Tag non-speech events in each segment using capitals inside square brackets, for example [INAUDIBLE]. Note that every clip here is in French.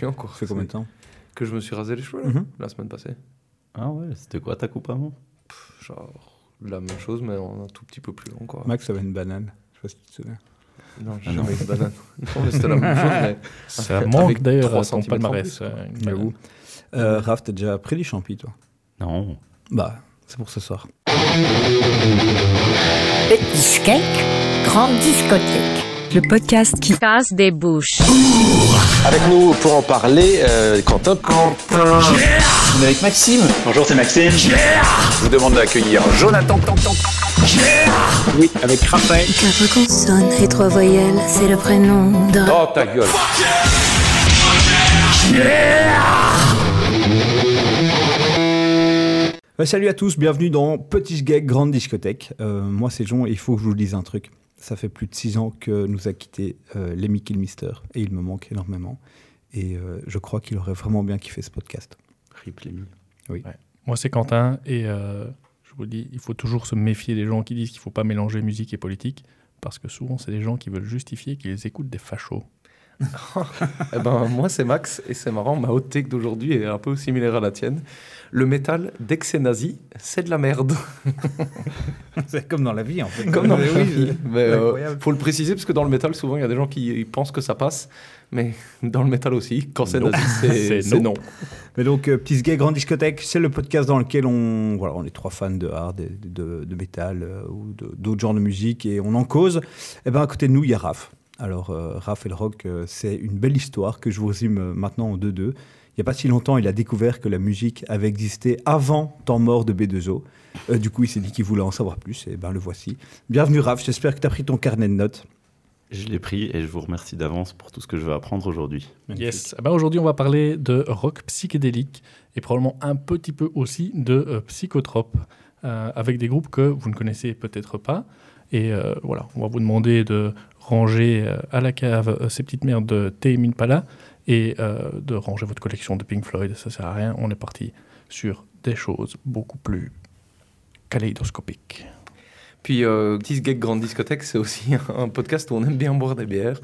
chiant quoi. Ça fait combien de temps Que je me suis rasé les cheveux là, Mhm. la semaine passée. Ah ouais, c'était quoi ta coupe avant Genre la même chose mais en un tout petit peu plus long quoi. Max avait une banane. Je sais pas si tu te souviens. Non, j'ai Ah jamais eu de banane. [LAUGHS] non, mais c'était la même chose mais [LAUGHS] Ça manque d'ailleurs à ton palmarès. euh, une J'avoue. Euh, Raph, t'as déjà pris les champis, toi? Non. Bah, c'est pour ce soir. Petit cake, grande discothèque. Le podcast qui casse des bouches. Avec nous pour en parler, euh, Quentin. On est avec Maxime. Bonjour, c'est Maxime. Je vous demande d'accueillir Jonathan. Oui, avec Raphaël. Quatre consonnes et trois voyelles, c'est le prénom de... Oh ta gueule. Bah, salut à tous, bienvenue dans Petit Gag Grande Discothèque. Euh, moi, c'est Jean et il faut que je vous dise un truc. Ça fait plus de six ans que nous a quitté euh, Lemmy Kilmister et il me manque énormément. Et euh, je crois qu'il aurait vraiment bien kiffé ce podcast. Rip Lemmy. Moi, c'est Quentin et euh, je vous dis, il faut toujours se méfier des gens qui disent qu'il ne faut pas mélanger musique et politique parce que souvent, c'est des gens qui veulent justifier qu'ils écoutent des fachos. [LAUGHS] Eh ben, moi, c'est Max, et c'est marrant, ma haute take d'aujourd'hui est un peu similaire à la tienne. Le métal, dès que c'est nazi, c'est de la merde. [LAUGHS] c'est comme dans la vie, en fait. Comme dans la vie. Mais c'est euh, faut le préciser, parce que dans le métal, souvent, il y a des gens qui pensent que ça passe, mais dans le métal aussi, quand c'est nazi, c'est [LAUGHS] non. Mais donc, euh, Petit Gay Grande Discothèque, c'est le podcast dans lequel on, voilà, on est trois fans de hard, de, de, de métal euh, ou d'autres genres de musique et on en cause. Et ben à côté de nous, il y a Raph. Alors, euh, Raph et le rock, euh, c'est une belle histoire que je vous résume euh, maintenant en deux-deux. Il n'y a pas si longtemps, il a découvert que la musique avait existé avant temps mort de B2O. Euh, du coup, il s'est dit qu'il voulait en savoir plus, et ben le voici. Bienvenue Raph, j'espère que tu as pris ton carnet de notes. Je l'ai pris et je vous remercie d'avance pour tout ce que je vais apprendre aujourd'hui. Yes. Eh ben, Aujourd'hui, on va parler de rock psychédélique et probablement un petit peu aussi de euh, psychotrope euh, avec des groupes que vous ne connaissez peut-être pas. Et euh, voilà, on va vous demander de ranger euh, à la cave euh, ces petites merdes de Tame Impala et euh, de ranger votre collection de Pink Floyd. Ça sert à rien. On est parti sur des choses beaucoup plus kaléidoscopiques. Puis, euh, Gag Grande Discothèque, c'est aussi [LAUGHS] un podcast où on aime bien boire des bières.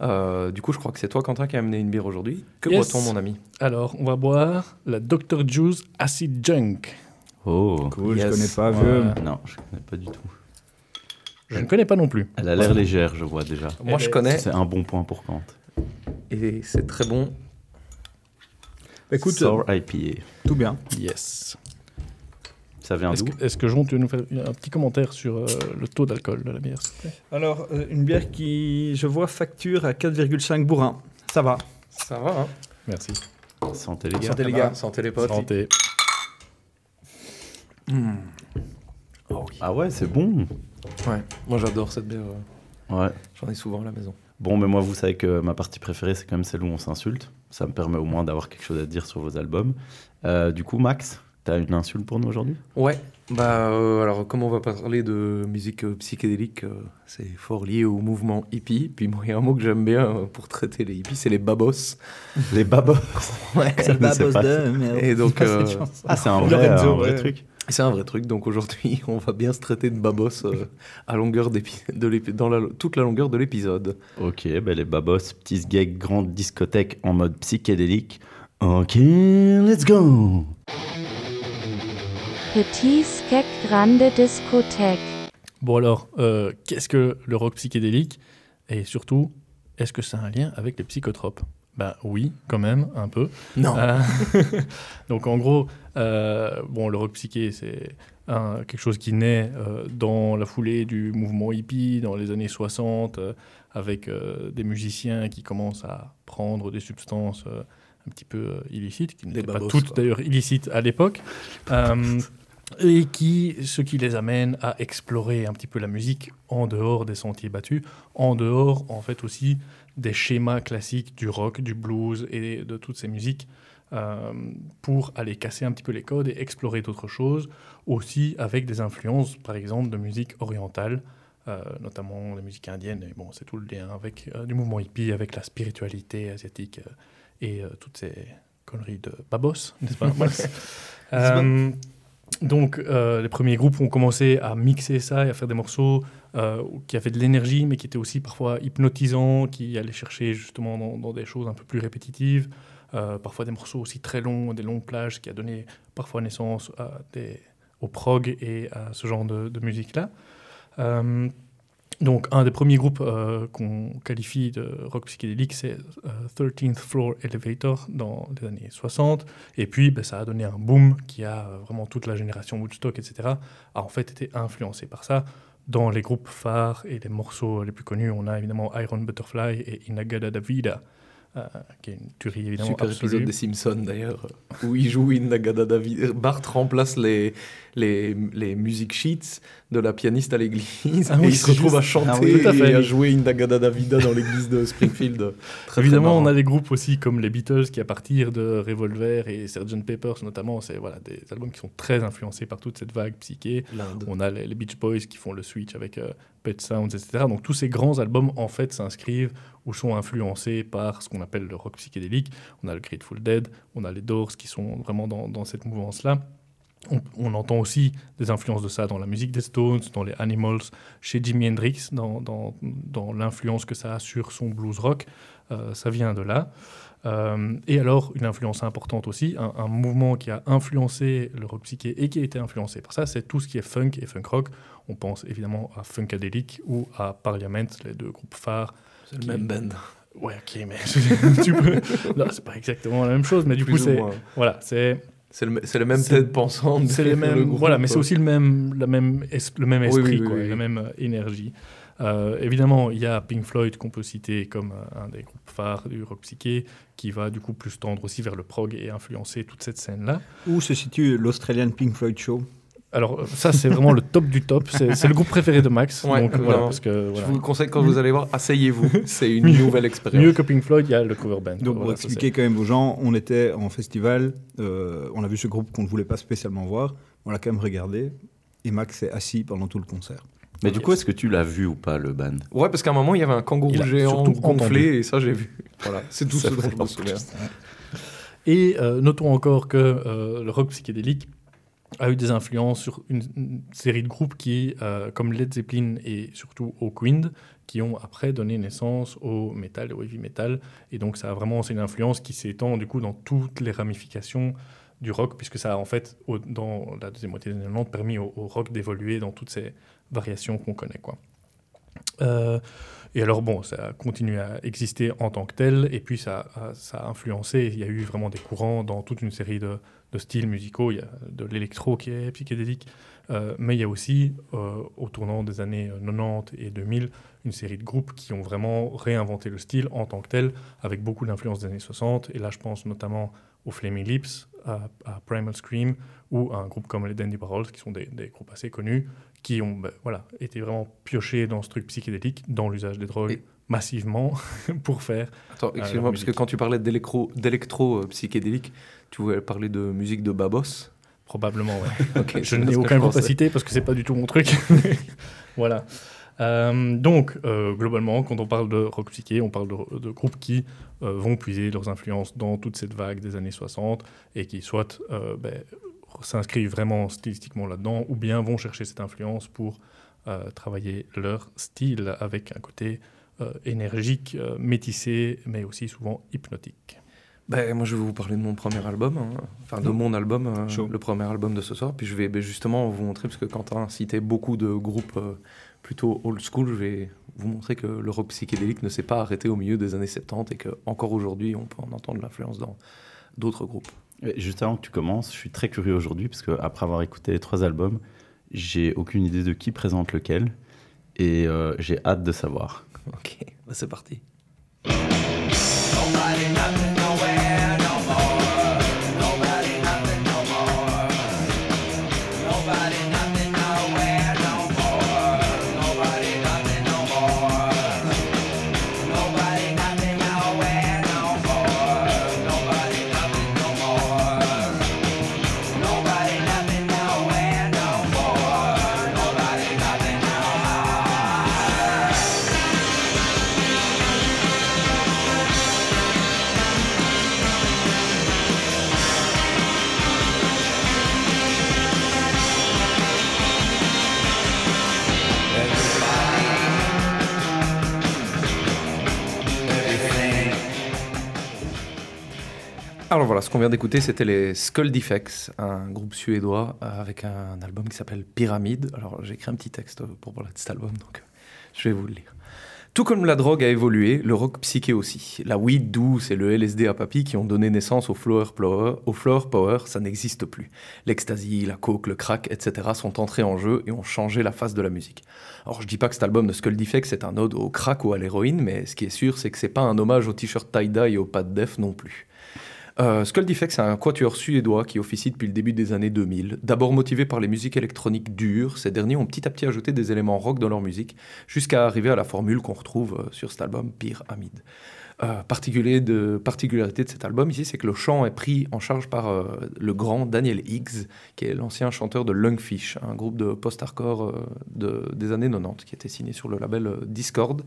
Euh, du coup, je crois que c'est toi, Quentin, qui a amené une bière aujourd'hui. Que Yes. boit-on, mon ami? Alors, on va boire la Dr. Juice Acid Junk. Oh. Cool, Yes. je connais pas. Non, je connais pas du tout. Je ne connais pas non plus. Elle a l'air légère, je vois déjà. Moi, je connais, C'est un bon point pour Kant. et c'est très bon. Écoute, Sour IPA. tout bien. Yes. Ça vient Est-ce d'où que, est-ce que Jean, tu veux nous faire un petit commentaire sur euh, le taux d'alcool de la bière, s'il te plaît? Alors, euh, une bière qui, je vois, facture à 4,5 bourrins. Ça va. Ça va, hein Merci. Santé les gars. Santé, les gars. Santé, les potes. Santé. Ah ouais, c'est bon. Ouais, moi j'adore cette bière. euh, Ouais. J'en ai souvent à la maison. Bon, mais moi, vous savez que ma partie préférée, c'est quand même celle où on s'insulte. Ça me permet au moins d'avoir quelque chose à dire sur vos albums. Euh, du coup, Max, t'as une insulte pour nous aujourd'hui? Ouais, bah euh, alors comme on va parler de musique euh, psychédélique, euh, c'est fort lié au mouvement hippie. Puis moi, il y a un mot que j'aime bien euh, pour traiter les hippies, c'est les babos. Les babos. [LAUGHS] Ouais. Ne sais pas. Et donc, [LAUGHS] euh, Ah, c'est un [LAUGHS] vrai, Lorenzo, un vrai ouais. C'est un vrai truc. Donc aujourd'hui, [LAUGHS] on va bien se traiter de babos euh, à longueur de dans la- toute la longueur de l'épisode. Ok, ben les babos, petits gags, grande discothèque en mode psychédélique. Ok, let's go Petit skek grande discothèque. Bon alors, euh, qu'est-ce que le rock psychédélique? Et surtout, est-ce que ça a un lien avec les psychotropes? Ben oui, quand même, un peu. Non. Euh, [LAUGHS] donc en gros, euh, bon, le rock psyché, c'est quelque chose qui naît euh, dans la foulée du mouvement hippie dans les années 60, euh, avec des musiciens qui commencent à prendre des substances un petit peu illicites, qui n'étaient pas toutes d'ailleurs illicites à l'époque, [LAUGHS] et qui, ce qui les amène à explorer un petit peu la musique en dehors des sentiers battus, en dehors en fait aussi des schémas classiques du rock, du blues et de toutes ces musiques euh, pour aller casser un petit peu les codes et explorer d'autres choses, aussi avec des influences, par exemple, de musique orientale, euh, notamment la musique indienne. Et bon, c'est tout le lien avec euh, du mouvement hippie, avec la spiritualité asiatique euh, et toutes ces conneries de babos, n'est-ce pas [LAUGHS] donc, euh, les premiers groupes ont commencé à mixer ça et à faire des morceaux euh, qui avaient de l'énergie, mais qui étaient aussi parfois hypnotisants, qui allaient chercher justement dans, des choses un peu plus répétitives. Euh, parfois des morceaux aussi très longs, des longues plages, qui a donné parfois naissance à des, au prog et à ce genre de musique-là. Euh, donc, un des premiers groupes euh, qu'on qualifie de rock psychédélique, c'est euh, 13th Floor Elevator dans les années 60. Et puis, ben, ça a donné un boom qui a euh, vraiment toute la génération Woodstock, etc., a en fait été influencé par ça. Dans les groupes phares et les morceaux les plus connus, on a évidemment Iron Butterfly et Inagada Davida, euh, qui est une tuerie évidemment Super absolue. épisode des Simpsons d'ailleurs, où il joue Inagada David. Bart remplace les, les, les music sheets de la pianiste à l'église Ah et il se retrouve à chanter Ah oui, à et à jouer Inagada Davida dans l'église de Springfield. [LAUGHS] Très, Évidemment, très on a des groupes aussi comme les Beatles qui, à partir de Revolver et Sgt. Pepper's notamment, c'est voilà, des albums qui sont très influencés par toute cette vague psyché. On a les, les Beach Boys qui font le switch avec euh, Pet Sounds, etc. Donc tous ces grands albums, en fait, s'inscrivent ou sont influencés par ce qu'on appelle le rock psychédélique. On a le Grateful Dead, on a les Doors qui sont vraiment dans, dans cette mouvance-là. On, on entend aussi des influences de ça dans la musique des Stones, dans les Animals, chez Jimi Hendrix, dans, dans, dans l'influence que ça a sur son blues rock. Euh, ça vient de là. Euh, et alors, une influence importante aussi, un, un mouvement qui a influencé le rock psyché et qui a été influencé par ça, c'est tout ce qui est funk et funk rock. On pense évidemment à Funkadelic ou à Parliament, les deux groupes phares. C'est le qui- même band. Ouais, ok, mais [LAUGHS] tu peux... Non, c'est pas exactement la même chose, mais du Plus coup, ou c'est... Voilà, c'est... C'est le, c'est le même C'est- tête pensante. C'est les mêmes, le groupe. voilà, mais c'est aussi le même, la même es- le même esprit, oui, oui, quoi, oui, la même euh, énergie. Euh, évidemment, il y a Pink Floyd qu'on peut citer comme euh, un des groupes phares du rock psyché, qui va du coup plus tendre aussi vers le prog et influencer toute cette scène-là. Où se situe l'Australian Pink Floyd Show? Alors ça, c'est vraiment le top du top. C'est le groupe préféré de Max. Ouais, donc voilà, vraiment. parce que Je vous conseille quand vous allez voir, asseyez-vous. [LAUGHS] C'est une nouvelle expérience. mieux que Pink Floyd, il y a le cover band. Donc, pour Voilà, expliquer quand même aux gens, on était en festival, euh, on a vu ce groupe qu'on ne voulait pas spécialement voir, on l'a quand même regardé, et Max s'est assis pendant tout le concert. Mais du coup, est-ce que tu l'as vu ou pas, le band? Ouais, parce qu'à un moment, il y avait un kangourou géant gonflé, et ça, j'ai vu. Voilà, c'est tout ce dont je me souviens. Et euh, notons encore que euh, le rock psychédélique a eu des influences sur une, série de groupes qui, euh, comme Led Zeppelin et surtout Hawkwind, qui ont après donné naissance au metal et au heavy metal. Et donc ça a vraiment, c'est une influence qui s'étend du coup dans toutes les ramifications du rock, puisque ça a en fait, dans la deuxième moitié des années 90, permis au, au rock d'évoluer dans toutes ces variations qu'on connaît. Quoi. Euh, et alors, bon, ça a continué à exister en tant que tel, et puis ça, a- influencé. Il y a eu vraiment des courants dans toute une série de, styles musicaux. Il y a de l'électro qui est psychédélique, euh, mais il y a aussi, euh, au tournant des années 90 et 2000, une série de groupes qui ont vraiment réinventé le style en tant que tel, avec beaucoup d'influence des années 60. Et là, je pense notamment aux Flaming Lips, à, Primal Scream, ou à un groupe comme les Dandy Barrels, qui sont des groupes assez connus, qui ont ben, voilà, été vraiment piochés dans ce truc psychédélique, dans l'usage des drogues, Et- massivement, [LAUGHS] pour faire Attends, leur excuse-moi, parce que quand tu parlais d'électro, d'électro euh, psychédélique, tu voulais parler de musique de Babos? Probablement, ouais. [LAUGHS] Ok, je n'ai aucun groupe à citer parce que c'est pas du tout mon truc. [LAUGHS] voilà. Euh, donc, euh, globalement, quand on parle de rock psyché, on parle de, de groupes qui euh, vont puiser leurs influences dans toute cette vague des années 60 et qui soit euh, ben, s'inscrivent vraiment stylistiquement là-dedans ou bien vont chercher cette influence pour euh, travailler leur style avec un côté euh, énergique, euh, métissé, mais aussi souvent hypnotique. Ben, moi, je vais vous parler de mon premier album, hein. enfin de mon album, Chaud. le premier album de ce soir. Puis je vais ben, justement vous montrer, parce que Quentin citait beaucoup de groupes plutôt old school, je vais vous montrer que le rock psychédélique ne s'est pas arrêté au milieu des années 70 et qu'encore aujourd'hui, on peut en entendre l'influence dans d'autres groupes. Juste avant que tu commences, je suis très curieux aujourd'hui parce que après avoir écouté les trois albums, j'ai aucune idée de qui présente lequel et euh, j'ai hâte de savoir. Ok, ben, c'est parti. Ce qu'on vient d'écouter, c'était les Skull Defects, un groupe suédois euh, avec un album qui s'appelle Pyramide. Alors j'ai écrit un petit texte pour parler de cet album, donc euh, je vais vous le lire. Tout comme la drogue a évolué, le rock psyché aussi. La weed douce et le LSD à papy qui ont donné naissance au flower power, au flower power ça n'existe plus. L'ecstasy, la coke, le crack, etc. sont entrés en jeu et ont changé la face de la musique. Alors je dis pas que cet album de Skull Defect c'est un ode au crack ou à l'héroïne, mais ce qui est sûr c'est que c'est pas un hommage au t-shirt tie-dye et au pas de def non plus. Euh, Skull Defect, c'est un quatuor suédois qui officie depuis le début des années 2000. D'abord motivé par les musiques électroniques dures, ces derniers ont petit à petit ajouté des éléments rock dans leur musique, jusqu'à arriver à la formule qu'on retrouve euh, sur cet album Pyramide. Euh, particulier de, particularité de cet album ici, c'est que le chant est pris en charge par euh, le grand Daniel Higgs, qui est l'ancien chanteur de Lungfish, un groupe de post-hardcore euh, de, des années 90, qui était signé sur le label Discord,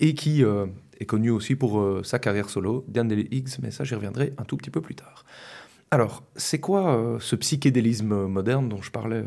et qui est connu aussi pour sa carrière solo, Daniel Higgs, mais ça j'y reviendrai un tout petit peu plus tard. Alors, c'est quoi ce psychédélisme moderne dont je parlais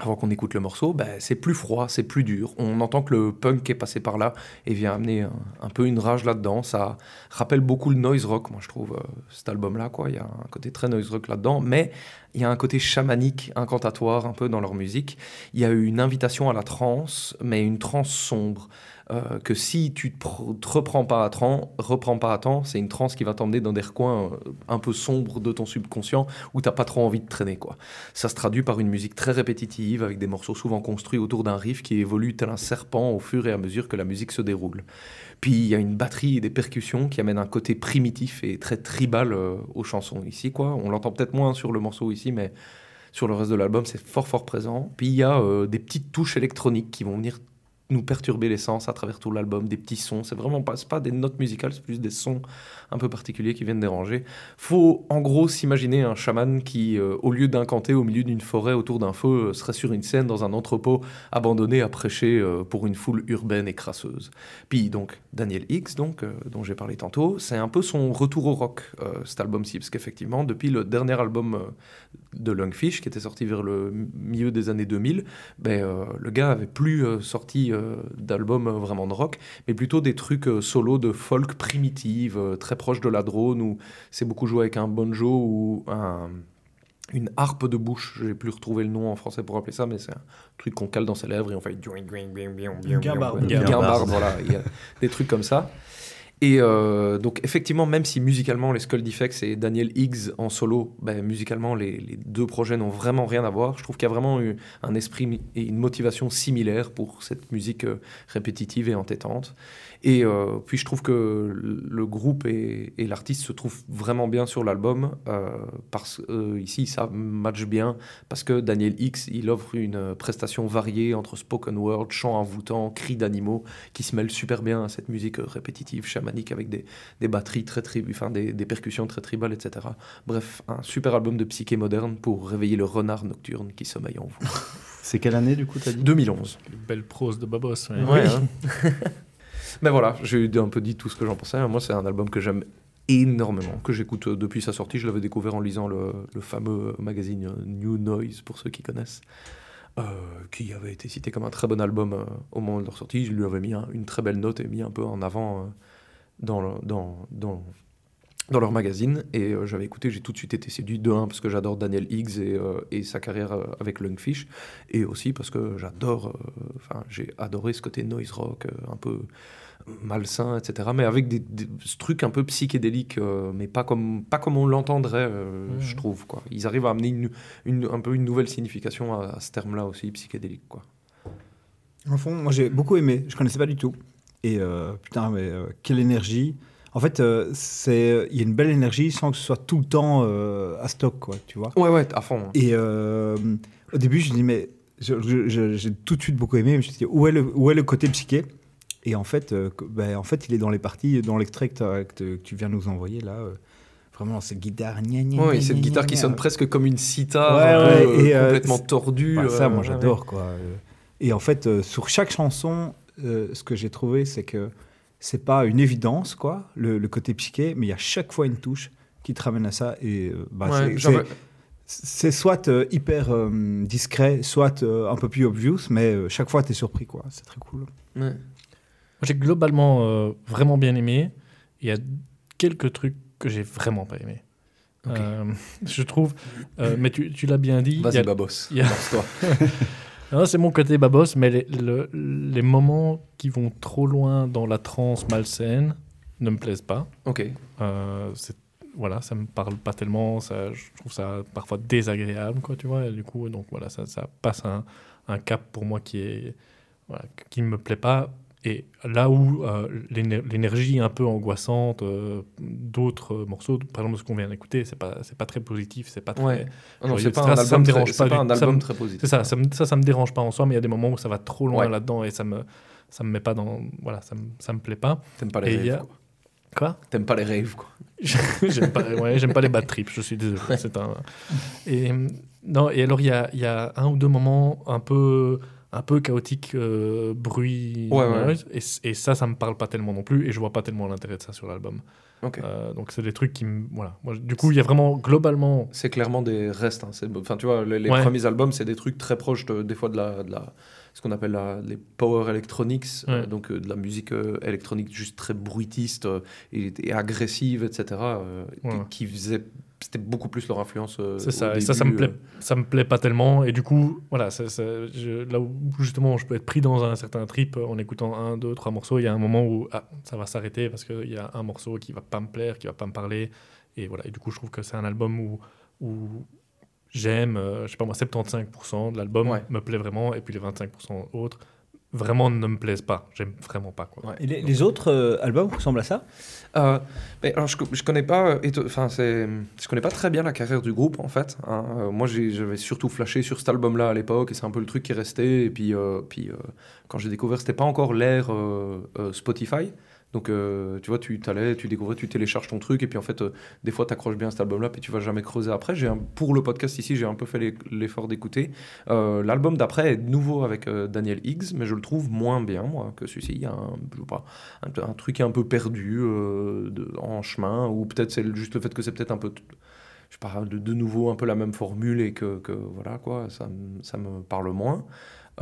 avant qu'on écoute le morceau, ben, c'est plus froid, c'est plus dur. On entend que le punk est passé par là et vient amener un, peu une rage là-dedans. Ça rappelle beaucoup le noise rock, moi je trouve, euh, cet album-là. Il y a un côté très noise rock là-dedans, mais il y a un côté chamanique, incantatoire un peu dans leur musique. Il y a eu une invitation à la transe, mais une transe sombre. Euh, que si tu te, te reprends pas à temps, reprends pas à c'est une transe qui va t'emmener dans des recoins euh, un peu sombres de ton subconscient où t'as pas trop envie de traîner quoi. Ça se traduit par une musique très répétitive avec des morceaux souvent construits autour d'un riff qui évolue tel un serpent au fur et à mesure que la musique se déroule. Puis il y a une batterie et des percussions qui amènent un côté primitif et très tribal euh, aux chansons ici quoi. On l'entend peut-être moins sur le morceau ici mais sur le reste de l'album c'est fort fort présent. Puis il y a des petites touches électroniques qui vont venir nous perturber les sens à travers tout l'album, des petits sons. C'est vraiment pas, pas des notes musicales, c'est plus des sons un peu particuliers qui viennent déranger. Faut en gros s'imaginer un chaman qui, euh, au lieu d'incanter au milieu d'une forêt autour d'un feu, euh, serait sur une scène dans un entrepôt abandonné à prêcher euh, pour une foule urbaine et crasseuse. Puis donc Daniel X, donc dont j'ai parlé tantôt, c'est un peu son retour au rock cet album-ci, parce qu'effectivement depuis le dernier album de Lungfish qui était sorti vers le milieu des années 2000, ben, le gars avait plus sorti d'album vraiment de rock, mais plutôt des trucs solo de folk primitive, très proche de la drone, où c'est beaucoup joué avec un banjo ou un, une harpe de bouche. J'ai plus retrouvé le nom en français pour appeler ça, mais c'est un truc qu'on cale dans ses lèvres et on fait Une guimbarde. Guimbarde, voilà. Il y a des trucs comme ça. Et euh, donc effectivement, même si musicalement les Skull Defects et Daniel Higgs en solo, ben, musicalement les, les deux projets n'ont vraiment rien à voir. Je trouve qu'il y a vraiment eu un esprit et une motivation similaire pour cette musique euh, répétitive et entêtante. Et euh, puis je trouve que le groupe et, et l'artiste se trouvent vraiment bien sur l'album. Euh, parce euh, ici, ça match bien parce que Daniel X, il offre une prestation variée entre spoken word, chant envoûtant, cris d'animaux qui se mêlent super bien à cette musique répétitive, chamanique avec des, des batteries très tri enfin des, des percussions très tribales, etc. Bref, un super album de psyché moderne pour réveiller le renard nocturne qui sommeille en vous. C'est quelle année du coup t'as dit? 2011. Belle prose de Babos. ouais. Ouais, hein. [LAUGHS] Mais voilà, j'ai un peu dit tout ce que j'en pensais. Moi, c'est un album que j'aime énormément, que j'écoute euh, depuis sa sortie. Je l'avais découvert en lisant le, fameux magazine euh, New Noise, pour ceux qui connaissent, euh, qui avait été cité comme un très bon album euh, au moment de leur sortie. Je lui avais mis un- une très belle note et mis un peu en avant euh, dans, dans, dans, dans leur magazine. Et euh, j'avais écouté, j'ai tout de suite été séduit de un, parce que j'adore Daniel Higgs et, euh, et sa carrière euh, avec Lungfish, et aussi parce que j'adore, euh, enfin, j'ai adoré ce côté noise rock, euh, un peu malsain, etc. Mais avec des, des- ce truc un peu psychédélique, euh, mais pas comme, pas comme on l'entendrait, euh, Mhm. je trouve. Quoi. Ils arrivent à amener une, une- un peu une nouvelle signification à, à ce terme-là aussi, psychédélique. Quoi. Au fond, moi j'ai beaucoup aimé, je connaissais pas du tout. Et euh, putain, mais quelle énergie. En fait, c'est il y a une belle énergie sans que ce soit tout le temps à stock, quoi, tu vois. Ouais, ouais, à fond. Et au début, je me dis, mais j'ai tout de suite beaucoup aimé. Je me suis dit, où est le, où est le côté psyché? Et en fait, euh, ben, en fait, il est dans les parties, dans l'extrait que, que tu viens nous envoyer là. euh, vraiment, cette guitare. gna, gna, Ouais, gna, cette guitare qui sonne presque comme une sitar, Ouais, un peu, ouais, euh, et, euh, complètement tordue. Bah, ça, euh, moi, ouais, j'adore, quoi. Euh, Et en fait, euh, sur chaque chanson, euh, ce que j'ai trouvé, c'est que c'est pas une évidence, quoi, le, le côté psyché, mais il y a chaque fois une touche qui te ramène à ça. Et euh, bah, Ouais, c'est- soit euh, hyper euh, discret, soit euh, un peu plus obvious, mais euh, chaque fois, tu es surpris, quoi. C'est très cool. ouais. Moi, J'ai globalement euh, vraiment bien aimé. Il y a quelques trucs que j'ai vraiment pas aimé. Euh, [LAUGHS] je trouve. euh, mais tu, tu l'as bien dit. Vas-y, Babos. a- [LAUGHS] c'est mon côté babos, mais les, le- les moments qui vont trop loin dans la transe malsaine ne me plaisent pas. Ok. C'est- voilà, ça me parle pas tellement, ça, je trouve ça parfois désagréable, quoi, tu vois. Et du coup, donc voilà, ça, ça passe un, un cap pour moi qui est voilà, qui ne me plaît pas. Et là où euh, l'éner- l'énergie un peu angoissante euh, d'autres morceaux, par exemple ce qu'on vient d'écouter, c'est pas c'est pas très positif, c'est pas très Ouais. Ah non, c'est pas un Ça me album, dérange très, pas pas un album me- très positif. c'est ça, ça me, ça, ça me dérange pas en soi, mais il y a des moments où ça va trop loin Ouais. là-dedans et ça me, ça me met pas dans, voilà, ça me, ça me plaît pas. T'aimes pas Et les il y a- quoi. T'aimes pas les rêves, quoi. [LAUGHS] J'aime pas, ouais, j'aime pas les bad trips, je suis désolé. C'est un... et, non, et alors, il y a, il y a un ou deux moments un peu, un peu chaotiques, euh, bruit, Ouais, ouais. Et, et ça, ça me parle pas tellement non plus, et je vois pas tellement l'intérêt de ça sur l'album. Euh, donc, c'est des trucs qui me. Voilà. Moi, du coup, il y a vraiment, globalement. C'est clairement des restes. hein. Enfin, tu vois, les, les Ouais. premiers albums, c'est des trucs très proches de- des fois de la, de la ce qu'on appelle la, les power electronics, euh, donc euh, de la musique euh, électronique juste très bruitiste et, et agressive, etc. Ouais. qui faisait, c'était beaucoup plus leur influence. euh, C'est au ça, et ça, ça me début, plaît, ça me plaît pas tellement. Et du coup, voilà, ça- ça- je- là où justement je peux être pris dans un certain trip euh, en écoutant un, deux, trois morceaux, il y a un moment où ah, ça va s'arrêter parce qu'il y a un morceau qui va pas me plaire, qui va pas me parler. Et voilà, et du coup, je trouve que c'est un album où, où j'aime, euh, je sais pas moi, 75% de l'album Ouais. me plaît vraiment, et puis les 25% autres vraiment ne me plaisent pas. J'aime vraiment pas. Quoi. Ouais. Et les, les autres euh, albums ressemblent à ça? Euh, mais alors je, je connais pas, euh, enfin c'est, je connais pas très bien la carrière du groupe en fait. hein. Euh, moi j'avais surtout flashé sur cet album-là à l'époque et c'est un peu le truc qui est resté. Et puis, euh, puis euh, quand j'ai découvert, c'était pas encore l'ère euh, euh, Spotify. Donc euh, tu vois, tu t'allais, tu découvrais, tu télécharges ton truc et puis en fait euh, des fois t'accroches bien cet album-là puis tu vas jamais creuser après. J'ai pour le podcast ici, j'ai un peu fait l'effort d'écouter. Euh, L'album d'après est nouveau avec Daniel Higgs, mais je le trouve moins bien moi que celui-ci. Il y a un, un, truc un peu perdu en chemin, ou peut-être c'est juste le fait que c'est peut-être un peu, je pas, de, de nouveau un peu la même formule et que, voilà quoi, ça me parle moins.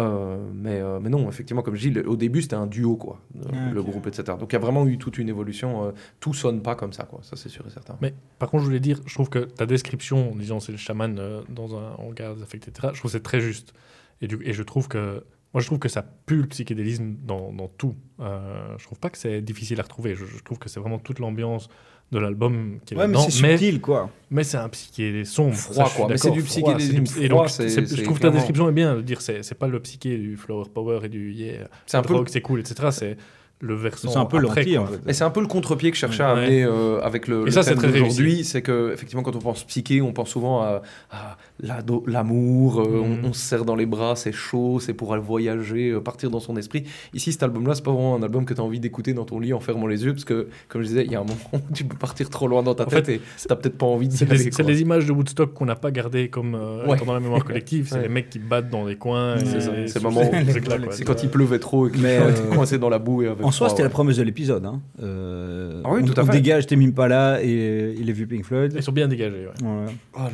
Euh, mais, euh, mais non, effectivement, comme je dis, le- au début c'était un duo quoi, euh, Ah, le groupe, etc. Donc il y a vraiment eu toute une évolution. euh, tout sonne pas comme ça quoi, ça c'est sûr et certain. Mais par contre, je voulais dire, je trouve que ta description en disant c'est le chaman euh, dans un hangar désaffecté, etc., je trouve que c'est très juste. Et, du, et je trouve que. Moi, je trouve que ça pue le psychédélisme dans, dans tout. Euh, je trouve pas que c'est difficile à retrouver. Je, je trouve que c'est vraiment toute l'ambiance de l'album qui est Ouais, mais là-dedans. c'est subtil, quoi. mais c'est un psyché sombre. Froid, Ça, quoi. Mais c'est du froid, psychédélisme c'est du- Et donc, je trouve que ta description est bien de dire c'est c'est pas le psyché du flower power et du yeah, C'est un peu c'est cool, etc. C'est le versant. C'est un peu en fait. Et c'est un peu le contre-pied que je cherchais à Ouais. amener euh, avec le, Et le ça, c'est très d'aujourd'hui. C'est que, effectivement, quand on pense psyché, on pense souvent à, à l'amour, euh, Mhm. on, on se serre dans les bras, c'est chaud, c'est pour aller voyager, euh, partir dans son esprit. Ici, cet album-là, c'est pas vraiment un album que tu as envie d'écouter dans ton lit en fermant les yeux, parce que, comme je disais, il y a un moment [LAUGHS] où tu peux partir trop loin dans ta En tête fait, et t'as peut-être pas envie de C'est les, les images de Woodstock qu'on n'a pas gardées comme euh, Ouais. dans la mémoire [LAUGHS] collective. C'est Ouais. les mecs qui battent dans les coins. C'est le moment où- c'est quand il pleuvait trop et que Mais, tu euh, es [LAUGHS] coincé dans la boue. Et avec En soi, c'était la promesse de l'épisode. Hein. Euh, Ah oui, on, tout à on fait. dégage Tame Impala et, et les vues Pink Floyd. Ils sont bien dégagés.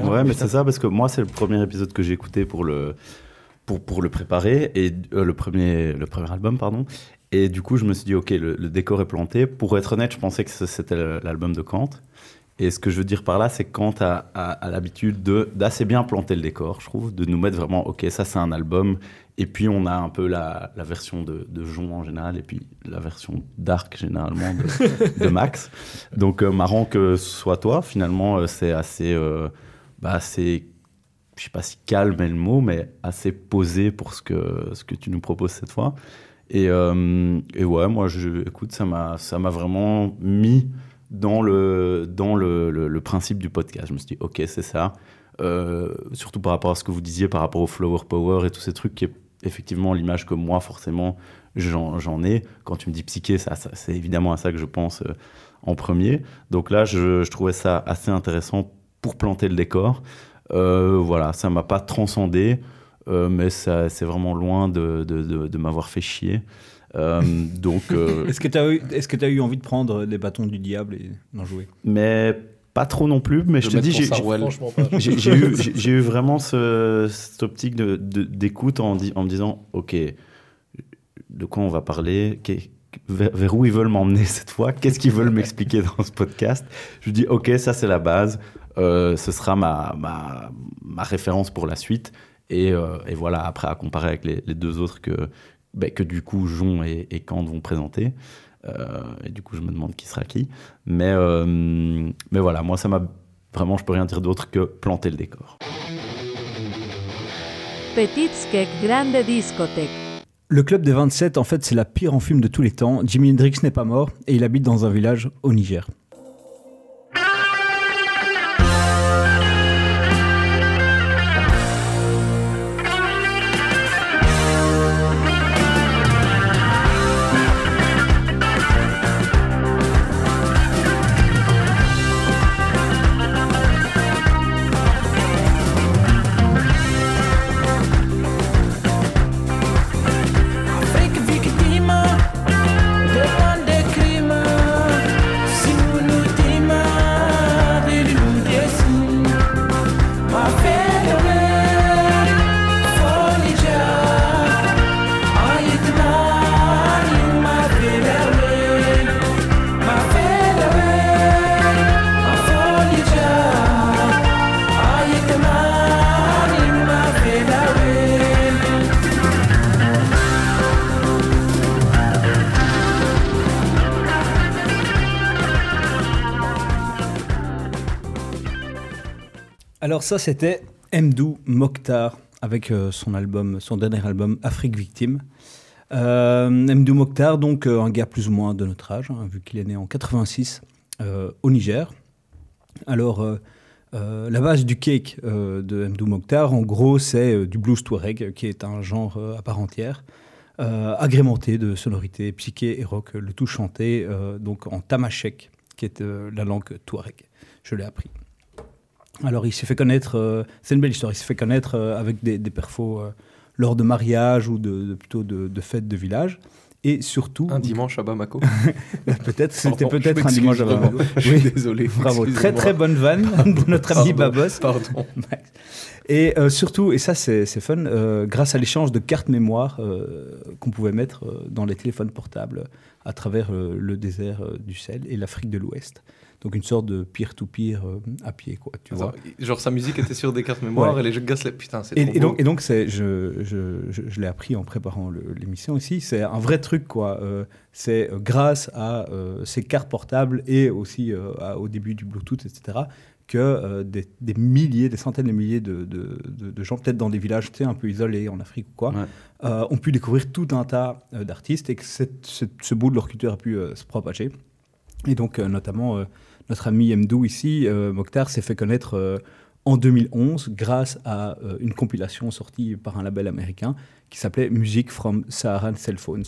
Ouais, mais c'est ça, parce que moi, c'est le premier épisode que j'ai écouté pour le, pour, pour le préparer, et euh, le, premier, le premier album, pardon. Et du coup, je me suis dit, ok, le, le décor est planté. Pour être honnête, je pensais que c'était l'album de Kant. Et ce que je veux dire par là, c'est que Kant a, a- a l'habitude de- d'assez bien planter le décor, je trouve, de nous mettre vraiment, ok, ça c'est un album. Et puis on a un peu la, la version de, de Jon en général, et puis la version Dark généralement de, [LAUGHS] de Max. Donc euh, marrant que ce soit toi, finalement, euh, c'est assez, euh, bah, assez, je sais pas si calme est le mot, mais assez posé pour ce que, ce que tu nous proposes cette fois. Et, euh, ouais, moi, écoute, ça m'a, vraiment mis dans le, dans le, le, principe du podcast. Je me suis dit, ok, c'est ça. Euh, surtout par rapport à ce que vous disiez, par rapport au flower power et tous ces trucs, qui est effectivement l'image que moi, forcément, j'en, ai. Quand tu me dis psyché, ça, c'est évidemment à ça que je pense euh, en premier. Donc là, je trouvais ça assez intéressant pour planter le décor. Euh, voilà, ça m'a pas transcendé, euh, mais ça, c'est vraiment loin de, de, de- de m'avoir fait chier. Euh, [LAUGHS] donc, euh, Est-ce que tu as, eu- est-ce que eu envie de prendre les bâtons du diable et d'en jouer? Mais pas trop non plus. Mais De je te dis, j'ai, eu, j'ai- eu vraiment ce, cette optique de, de- d'écoute en, me disant, ok, de quoi on va parler? Vers, vers où ils veulent m'emmener cette fois, qu'est-ce qu'ils veulent m'expliquer dans ce podcast? Je lui dis, ok, ça c'est la base, ce sera ma, ma, ma référence pour la suite. Et, euh, et voilà, après à comparer avec les, les deux autres que, ben, que du coup Jon et, et Kant vont présenter. Euh, et du coup, je me demande qui sera qui. Mais, euh, mais voilà, moi, ça m'a vraiment, je peux rien dire d'autre que planter le décor. Petit skek grande discothèque. Le club des 27, en fait, c'est la pire en fume de tous les temps. Jimi Hendrix n'est pas mort et il habite dans un village au Niger. Ça, c'était Mdou Mokhtar avec euh, son album, son dernier album Afrique victime. Euh, Mdou Mokhtar, donc euh, un gars plus ou moins de notre âge, hein, vu qu'il est né en 86 euh, au Niger. Alors la base du cake de Mdou Mokhtar, en gros, c'est du blues touareg, qui est un genre à part entière, agrémenté de sonorités psyché et rock, le tout chanté donc en tamashek, qui est la langue touareg. Je l'ai appris. Alors, il s'est fait connaître, euh, c'est une belle histoire, il s'est fait connaître euh, avec des, des perfos euh, lors de mariages ou de, de- plutôt de, de fêtes de village. Et surtout. Un dimanche à Bamako. [LAUGHS] peut-être, c'était peut-être un dimanche à. Bamako. Je suis désolé, Bravo, très très bonne vanne de notre ami Pardon, Babos. pardon. Max. Et surtout, et ça c'est fun, grâce à l'échange de cartes mémoire qu'on pouvait mettre dans les téléphones portables à travers le désert du Sahel et l'Afrique de l'Ouest. Donc une sorte de peer-to-peer euh, à pied, quoi, tu vois. Genre sa musique était sur des cartes [LAUGHS] mémoire Ouais. et les jeux les- putain, c'est Et, trop et beau. donc, et donc c'est, je, je, je, je l'ai appris en préparant l'émission aussi, c'est un vrai truc, quoi. Euh, c'est euh, grâce à euh, ces cartes portables et aussi euh, à- au début du Bluetooth, etc., que euh, des, des milliers, des centaines de milliers de, de, de- de gens, peut-être dans des villages un peu isolés en Afrique ou quoi, Ouais. euh, ont pu découvrir tout un tas euh, d'artistes et que cette- cette- ce bout de leur culture a pu se propager. Et donc, notamment, notre ami Mdou ici, euh, Mokhtar, s'est fait connaître euh, en 2011 grâce à euh, une compilation sortie par un label américain qui s'appelait Music from Saharan Cell Phones.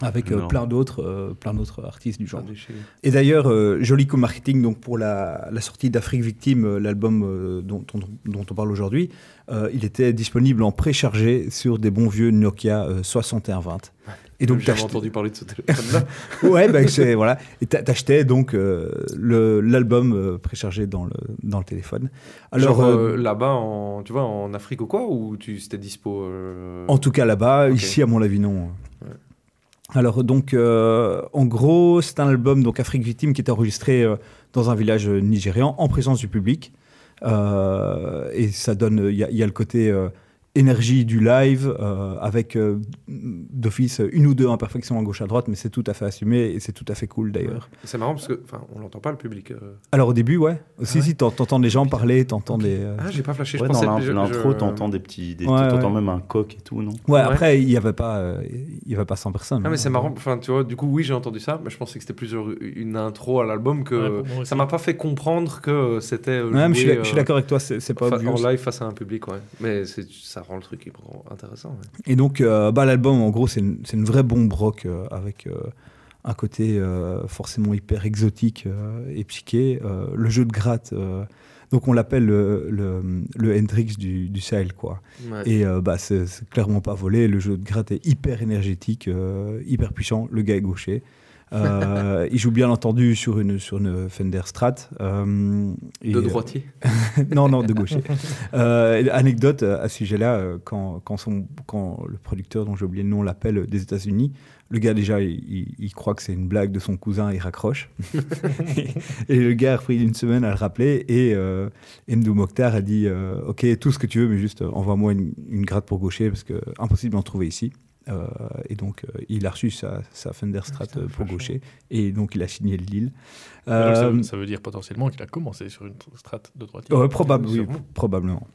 Avec euh, plein d'autres euh, plein d'autres artistes du genre. Et d'ailleurs, euh, joli coup marketing donc pour la, la sortie d'Afrique Victime, l'album dont, dont- dont on parle aujourd'hui, il était disponible en préchargé sur des bons vieux Nokia euh, 6120. Et donc J'ai entendu parler de ce téléphone-là. [LAUGHS] ouais, bah, c'est voilà. Et t'a- t'achetais donc euh, l'album euh, préchargé dans le dans le téléphone. Alors euh, là-bas, en, tu vois, en Afrique ou quoi, ou tu c'était dispo En tout cas là-bas, ici à mon avis non. Ouais. Alors donc en gros c'est un album donc Afrique victime qui est enregistré dans un village nigérian en présence du public et ça donne il y, a- il y a le côté énergie du live euh, avec euh, d'office une ou deux imperfections à gauche à droite mais c'est tout à fait assumé et c'est tout à fait cool d'ailleurs. C'est marrant parce que, enfin, on l'entend pas le public. euh. Alors au début ouais, si ouais si t'en- t'entends des gens parler, t'entends des euh, Ah, j'ai pas flashé. Je Ouais, dans pensais. je- l'intro, je- t'entends des petits. Des, Ouais, t'entends ouais. même un coq et tout, non Ouais, Ouais. après, il n'y avait pas, euh, il y avait pas 100 personnes. Ah, mais hein. c'est marrant. Enfin, tu vois, du coup, oui, j'ai entendu ça, mais je pensais que c'était plus une intro à l'album que ça m'a pas fait comprendre que c'était. je suis, je d'accord avec toi, c'est pas en live face à un public, ouais. Mais c'est- ça rend le truc intéressant. ouais. Et donc, euh, bah, l'album, en gros, c'est une, une vraie bombe rock euh, avec euh, un côté forcément hyper exotique et psyché. Le jeu de gratte, donc on l'appelle le, le, le Hendrix du, du Sahel, quoi. Ouais. Et bah, c'est clairement pas volé. Le jeu de gratte est hyper énergétique, hyper puissant. Le gars est gaucher. Euh, il joue bien entendu sur une, sur une Fender Strat. euh, et, De euh, droitier. [LAUGHS] non, non, de gaucher. Euh, anecdote euh, à ce sujet-là, euh, quand, quand, son, quand le producteur, dont j'ai oublié le nom, l'appelle des États-Unis, le gars déjà, il, il- il croit que c'est une blague de son cousin, il raccroche. [LAUGHS] et le gars a pris une semaine à le rappeler et, euh, Mdou Mokhtar a dit euh, Ok, tout ce que tu veux, mais juste euh, envoie-moi une, une gratte pour gaucher parce que impossible d'en trouver ici. Euh, et donc, euh, il a reçu sa, sa Fender Strat putain, euh, pour gaucher et donc il a signé le. Donc, ça, Euh, veut- ça veut dire potentiellement qu'il a commencé sur une strat de droitier. Probable, oui, probablement.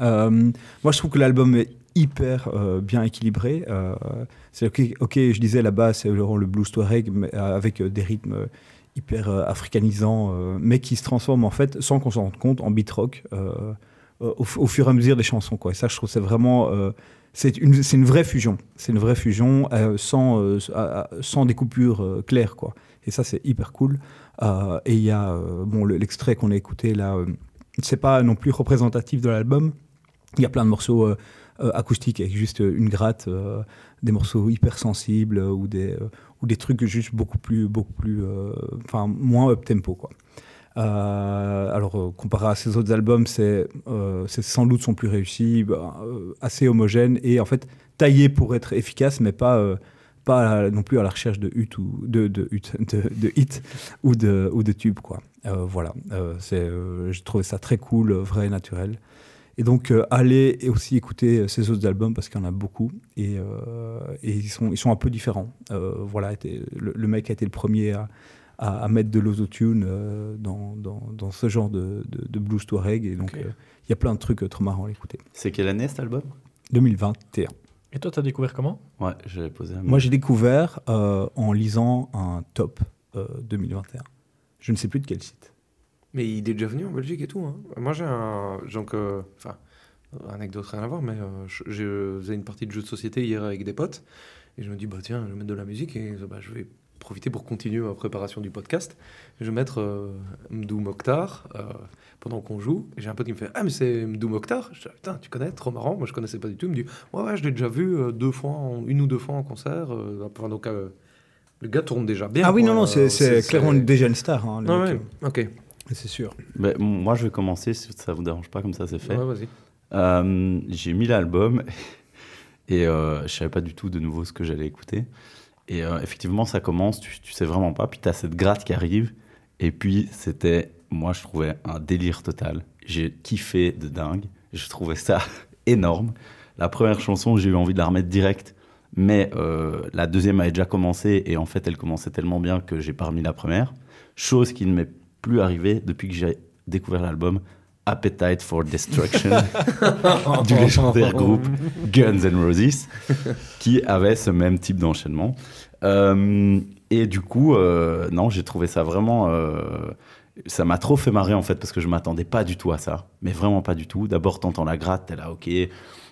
Moi, je trouve que l'album est hyper euh, bien équilibré. Euh, c'est ok, ok, je disais là-bas, c'est le, le blues touareg, avec euh, des rythmes hyper africanisants, mais qui se transforment en fait, sans qu'on s'en rende compte, en beat rock au, au fur et à mesure des chansons. Quoi. Et ça, je trouve, c'est vraiment, c'est une, une vraie fusion. C'est une vraie fusion euh, sans, euh, sans euh, claires, quoi. Et ça, c'est hyper cool. Euh, et il y a, bon, le- l'extrait qu'on a écouté là. c'est pas non plus représentatif de l'album. Il y a plein de morceaux acoustiques avec juste une gratte, des morceaux hyper sensibles ou des ou des trucs juste beaucoup plus beaucoup plus, enfin moins up tempo quoi. Euh, alors euh, comparé à ses autres albums, c'est euh, sans doute son plus réussi, bah, assez homogène et en fait taillé pour être efficace, mais pas pas non plus à la recherche de hit ou de de, [LAUGHS] ou de ou quoi. Voilà, euh, c'est j'ai trouvé ça très cool, vrai naturel. Et donc allez aussi écouter ses autres albums parce qu'il y en a beaucoup et, et ils sont ils sont un peu différents. Voilà, le mec a été le premier à à, à mettre de l'autotune euh, dans, dans, dans ce genre de, de, de blues touareg et donc euh, il y a plein de trucs euh, trop marrants à l'écouter. C'est quelle année cet album? 2021. Et toi, t'as découvert comment? Ouais, j'avais posé un Moi j'ai découvert euh, en lisant un top euh, 2021. Je ne sais plus de quel site. Mais il est déjà venu en Belgique et tout. hein. Moi, j'ai un. Donc, euh, enfin, anecdote rien à voir, mais euh, je, je faisais une partie de jeu de société hier avec des potes. Et je me dis, bah tiens, je vais mettre de la musique et bah, je vais profiter pour continuer ma préparation du podcast. Je vais mettre euh, Mdou Mokhtar euh, pendant qu'on joue. Et j'ai un pote qui me fait, ah, mais c'est Mdou Mokhtar? Je dis, putain, tu connais, trop marrant. Moi, je connaissais pas du tout. Il me dit, ouais, ouais, je l'ai déjà vu euh, deux fois, en- une ou deux fois en concert. euh, enfin, donc, euh, le gars tourne déjà bien. ah oui, quoi. non, non, c'est clairement déjà une star. hein, Ah ouais, ok. C'est sûr. Moi, je vais commencer, si ça vous dérange pas, comme ça c'est fait. Ouais, vas-y. Euh, j'ai mis l'album [LAUGHS] et euh, je savais pas du tout de nouveau ce que j'allais écouter. Et euh, effectivement, ça commence, tu, tu sais vraiment pas. Puis tu as cette gratte qui arrive. Et puis, c'était, moi, je trouvais un délire total. J'ai kiffé de dingue. Je trouvais ça [LAUGHS] énorme. La première chanson, j'ai eu envie de la remettre direct. Mais euh, la deuxième avait déjà commencé. Et en fait, elle commençait tellement bien que j'ai pas remis la première. Chose qui ne m'est plus arrivée depuis que j'ai découvert l'album Appetite for Destruction du légendaire groupe Guns N' Roses qui avait ce même type d'enchaînement. Euh, et du coup, euh, non, j'ai trouvé ça vraiment. euh, ça m'a trop fait marrer en fait parce que je m'attendais pas du tout à ça, mais vraiment pas du tout. D'abord, t'entends la gratte, t'es là, ok.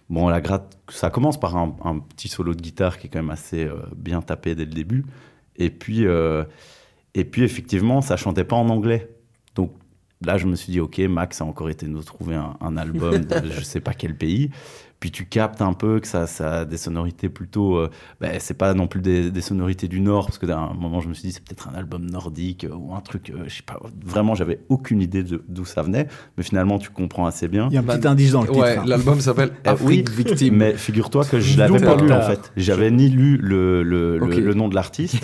Bon, la gratte, ça commence par un, un petit solo de guitare qui est quand même assez bien tapé dès le début. Et puis, et puis effectivement, ça chantait pas en anglais. Là, je me suis dit, ok, Max a encore été nous trouver un, un album [LAUGHS] de je sais pas quel pays. Puis tu captes un peu que ça, ça a des sonorités plutôt. euh, ben, c'est pas non plus des, des sonorités du Nord, parce que d'un moment, je me suis dit, c'est peut-être un album nordique euh, ou un truc, euh, je sais pas. Vraiment, j'avais aucune idée d'où ça venait. Mais finalement, tu comprends assez bien. Il y a un petit indice dans le titre. Ouais, hein. l'album s'appelle Euh, Afrique Victime. Mais figure-toi que je l'avais pas lu en Mokhtar. fait. J'avais ni lu le, le, le- Ok. le nom de l'artiste,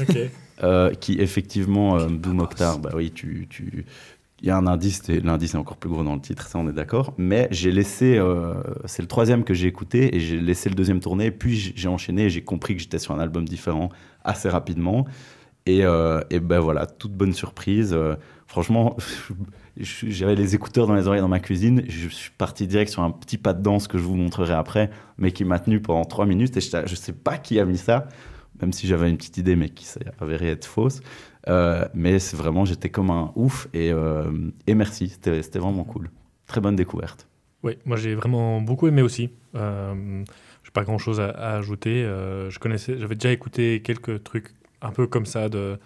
euh, qui effectivement, euh, Mdou Mokhtar, bah oui, tu, tu, il y a un indice, l'indice est encore plus gros dans le titre, ça on est d'accord. Mais j'ai laissé, euh, c'est le troisième que j'ai écouté et j'ai laissé le deuxième tourner, puis j'ai enchaîné et j'ai compris que j'étais sur un album différent assez rapidement. Et, euh, ben voilà, toute bonne surprise. Euh, franchement, [LAUGHS] j'avais les écouteurs dans les oreilles dans ma cuisine. Je suis parti direct sur un petit pas de danse que je vous montrerai après, mais qui m'a tenu pendant trois minutes. Et je, je sais pas qui a mis ça, même si j'avais une petite idée, mais qui s'est avérée être fausse. Euh, mais c'est vraiment, j'étais comme un ouf. Et, euh, et merci, c'était vraiment cool. Très bonne découverte. Oui, moi j'ai vraiment beaucoup aimé aussi. Euh, j'ai pas grand chose à, ajouter. Euh, je j'avais déjà écouté quelques trucs un peu comme ça de,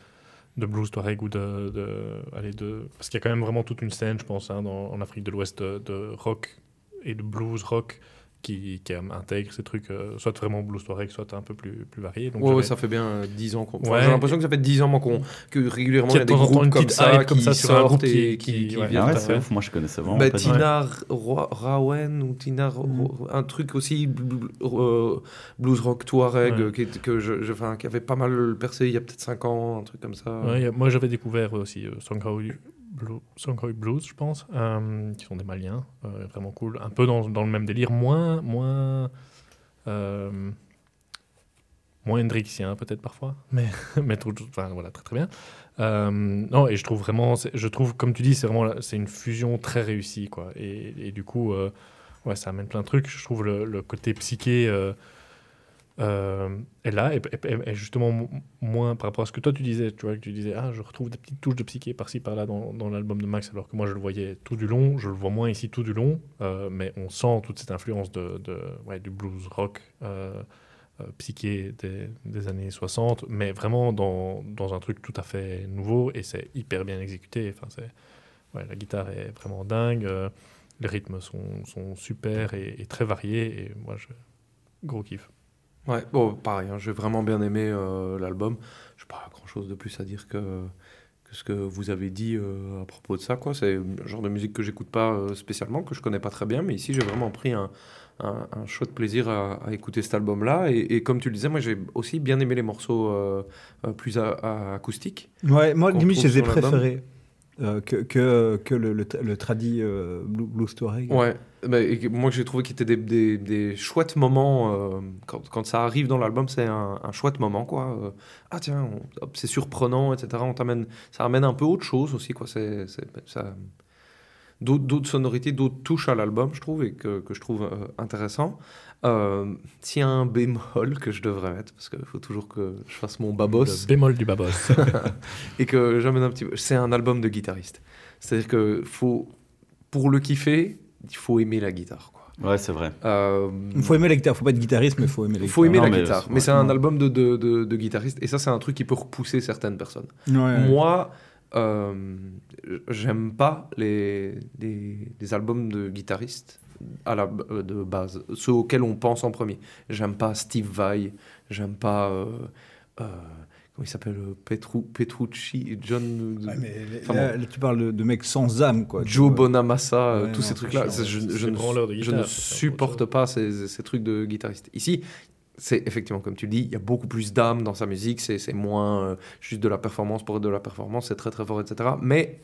de blues touareg ou de, de, allez, de parce qu'il y a quand même vraiment toute une scène, je pense, hein, en Afrique de l'Ouest de rock et de blues rock qui, qui intègre ces trucs, euh, soit vraiment blues touareg, soit un peu plus, plus varié. Donc Ouais, ça fait bien euh, 10 ans qu'on. Ouais. J'ai l'impression que ça fait 10 ans qu'on que régulièrement il y a a de des groupes comme ça comme qui ça sur un sortent groupe et qui- qui, qui- qui ouais. viennent. Ah ouais, ouf, moi je connaissais vraiment Bah, Tina Ra- Rawen ou Tina Ro- un truc aussi euh, blues rock touareg Ouais. qui, que je, qui avait pas mal percé il y a peut-être 5 ans un truc comme ça Ouais, y a- moi, j'avais découvert aussi euh, Songhay Blue- Blues, je pense, euh, qui sont des Maliens, euh, vraiment cool. Un peu dans, dans le même délire, moins, moins, euh, moins Hendrixien peut-être parfois, mais, [LAUGHS] mais tout- enfin, voilà, très très bien. Non, et je trouve vraiment, je trouve, comme tu dis, c'est vraiment, c'est une fusion très réussie, quoi. Et, et du coup, ouais, ça amène plein de trucs. Je trouve le, le côté psyché. Euh, est là, et, justement mo- moins par rapport à ce que toi tu disais, tu vois, que tu disais, ah, je retrouve des petites touches de psyché par-ci par-là dans, l'album de Max, alors que moi je le voyais tout du long, je le vois moins ici tout du long, euh, mais on sent toute cette influence de, du blues rock euh, euh, psyché des, années 60, mais vraiment dans, dans un truc tout à fait nouveau, et c'est hyper bien exécuté, enfin, c'est, ouais, la guitare est vraiment dingue, les rythmes sont, sont super et, et très variés, et moi je... Gros kiff. Ouais, bon, pareil, hein, j'ai vraiment bien aimé euh, l'album. Je n'ai pas grand-chose de plus à dire que, que ce que vous avez dit euh, à propos de ça. quoi. C'est un genre de musique que j'écoute pas euh, spécialement, que je connais pas très bien, mais ici j'ai vraiment pris un, un, un chouette plaisir à, à écouter cet album-là. Et, et comme tu le disais, moi j'ai aussi bien aimé les morceaux plus à- à- acoustiques. Ouais, moi, limite, je les ai préférés euh, que, que, le, le, le euh, blue- touareg. Ouais, bah, moi j'ai trouvé qu'il était des, des, des chouettes moments. euh, quand, quand ça arrive dans l'album, c'est un, un chouette moment, quoi. Ah tiens, c'est surprenant, etc. On t'amène, ça amène un peu autre chose aussi, quoi. C'est, ça, d'autres, sonorités, d'autres touches à l'album, je trouve, et que, que je trouve intéressant. Euh, S'il y a un bémol que je devrais mettre, parce qu'il faut toujours que je fasse mon babos Le bémol du babos. [LAUGHS] et que j'amène un petit peu. C'est un album de guitariste. C'est-à-dire que faut, pour le kiffer, il faut aimer la guitare. Quoi. Ouais, c'est vrai. Euh, Il faut aimer la guitare, faut pas être guitariste, mais il faut aimer la il faut guitare. aimer Non, la mais guitare. c'est- Mais c'est un album de, de, de, de guitariste. Et ça, c'est un truc qui peut repousser certaines personnes. Ouais. Moi, euh, j'aime pas les, les, les albums de guitaristes à la, euh, de base, ceux auxquels on pense en premier. J'aime pas Steve Vai, j'aime pas. euh, euh, comment il s'appelle Petru, Petrucci, John. Ouais, mais Enfin, là, là, tu parles de, mecs sans âme, quoi. Joe. Bonamassa, Ouais, tous non, ces trucs-là, je, je je guitare, ne supporte pas ces, ces trucs de guitariste. Ici, c'est effectivement, comme tu le dis, il y a beaucoup plus d'âme dans sa musique, c'est c'est moins euh, juste de la performance pour être de la performance, c'est très très fort, etc. Mais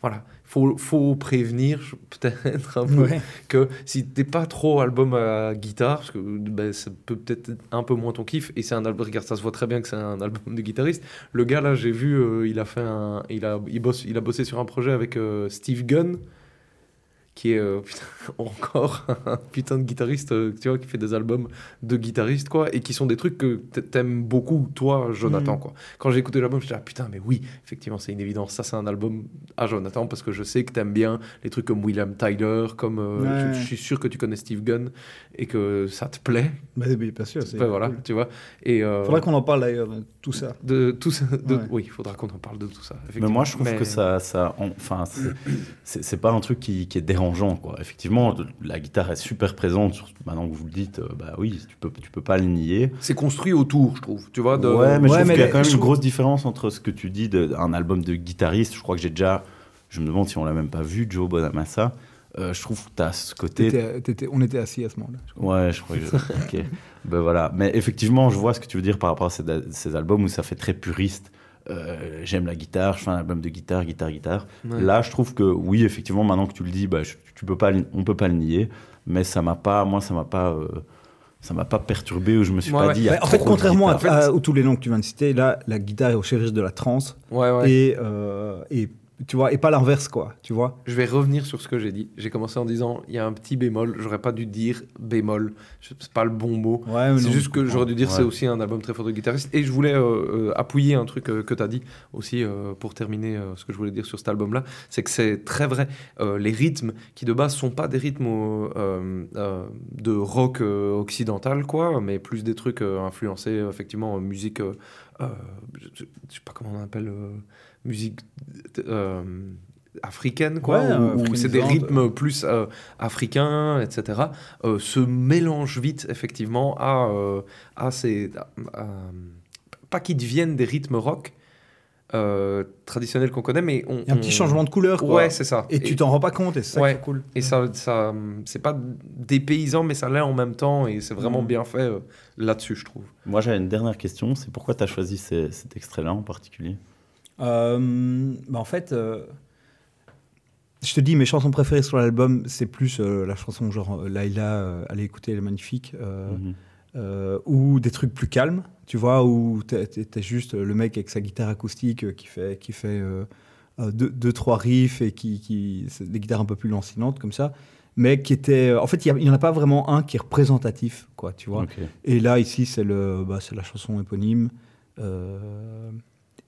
voilà, il faut, faut prévenir peut-être un peu Ouais. que si t'es pas trop album à guitare, parce que ben, ça peut peut-être être un peu moins ton kiff, et c'est un album, regarde, ça se voit très bien que c'est un album de guitariste. Le gars là, j'ai vu, euh, il a fait un, il a, il bosse, il a bossé sur un projet avec euh, Steve Gunn, qui est euh, putain, [LAUGHS] encore un putain de guitariste, euh, tu vois, qui fait des albums de guitariste, quoi, et qui sont des trucs que t'a- t'aimes beaucoup, toi, Jonathan, Mhm. quoi. Quand j'ai écouté l'album, je me ah putain, mais oui, effectivement, c'est une évidence. Ça, c'est un album à Jonathan, parce que je sais que t'aimes bien les trucs comme William Tyler, comme. euh, Ouais. je, je suis sûr que tu connais Steve Gunn, et que ça te plaît. Bah, bien sûr. c'est Ouais, voilà, cool. tu vois. Et. euh, Faudra qu'on en parle d'ailleurs, tout ça. de tout ça, de- Ouais. Oui, il faudra qu'on en parle de tout ça. Mais moi, je trouve Mais- que ça, ça, en- enfin, c'est- c'est c'est pas un truc qui, qui est dérangeant, quoi. Effectivement, la guitare est super présente. Maintenant que vous le dites, euh, bah oui, tu peux, tu peux pas le nier. C'est construit autour, je trouve. Tu vois, de... Ouais, mais je Ouais, trouve mais qu'il y a les- quand même je une trouve- grosse différence entre ce que tu dis d'un album de guitariste. Je crois que j'ai déjà, je me demande si on l'a même pas vu, Joe Bonamassa. Euh, je trouve que tu as ce côté on était assis à ce moment-là. je. Ouais, je crois que je- ok. [LAUGHS] ben voilà. Mais effectivement, je vois ce que tu veux dire par rapport à ces, ces albums où ça fait très puriste. Euh, J'aime la guitare, je fais un album de guitare, guitare, guitare. Ouais. Là, je trouve que oui, effectivement, maintenant que tu le dis, bah, je- tu peux pas, on peut pas le nier. Mais ça m'a pas, moi, ça m'a pas, euh, ça m'a pas perturbé ou je me suis Ouais, pas ouais. dit. en fait, contrairement à, tous les noms que tu viens de citer, là, la guitare est au service de la trance Ouais, ouais. et, euh, et tu vois, et pas l'inverse, quoi. Tu vois. Je vais revenir sur ce que j'ai dit. J'ai commencé en disant il y a un petit bémol. J'aurais pas dû dire bémol. C'est pas le bon mot. Ouais, C'est juste que j'aurais dû dire Ouais. c'est aussi un album très fort de guitariste. Et je voulais euh, euh, appuyer un truc euh, que tu as dit aussi pour terminer ce que je voulais dire sur cet album-là. C'est que c'est très vrai. Les rythmes qui de base sont pas des rythmes de rock occidental, quoi, mais plus des trucs influencés effectivement en musique. je sais pas comment on appelle. Musique. euh, africaine, quoi, Ouais, où, où c'est des rythmes plus euh, africains, etc., euh, se mélangent vite, effectivement, à, euh, à ces... à- à- pas qu'ils deviennent des rythmes rock euh, traditionnels qu'on connaît, mais on... Il y a un petit changement de couleur, quoi. Ouais, c'est ça. Et tu t'en rends pas compte, et c'est ça Ouais. qui est cool. Et ça, ça c'est pas dépaysant, mais ça l'est en même temps, et c'est vraiment Mhm. bien fait euh, là-dessus, je trouve. Moi, j'avais une dernière question. C'est pourquoi tu as choisi ces- cet extrait-là en particulier? Euh, bah en fait, euh, je te dis, mes chansons préférées sur l'album, c'est plus euh, la chanson genre Laila, allez écouter, elle est magnifique, Mhm. ou des trucs plus calmes, tu vois, où t'es juste le mec avec sa guitare acoustique qui fait, qui fait deux, deux, trois riffs et qui, des guitares un peu plus lancinantes comme ça, mais qui était, en fait, il n'y en a pas vraiment un qui est représentatif, quoi, tu vois. Et là, ici, c'est le, bah, c'est la chanson éponyme. euh,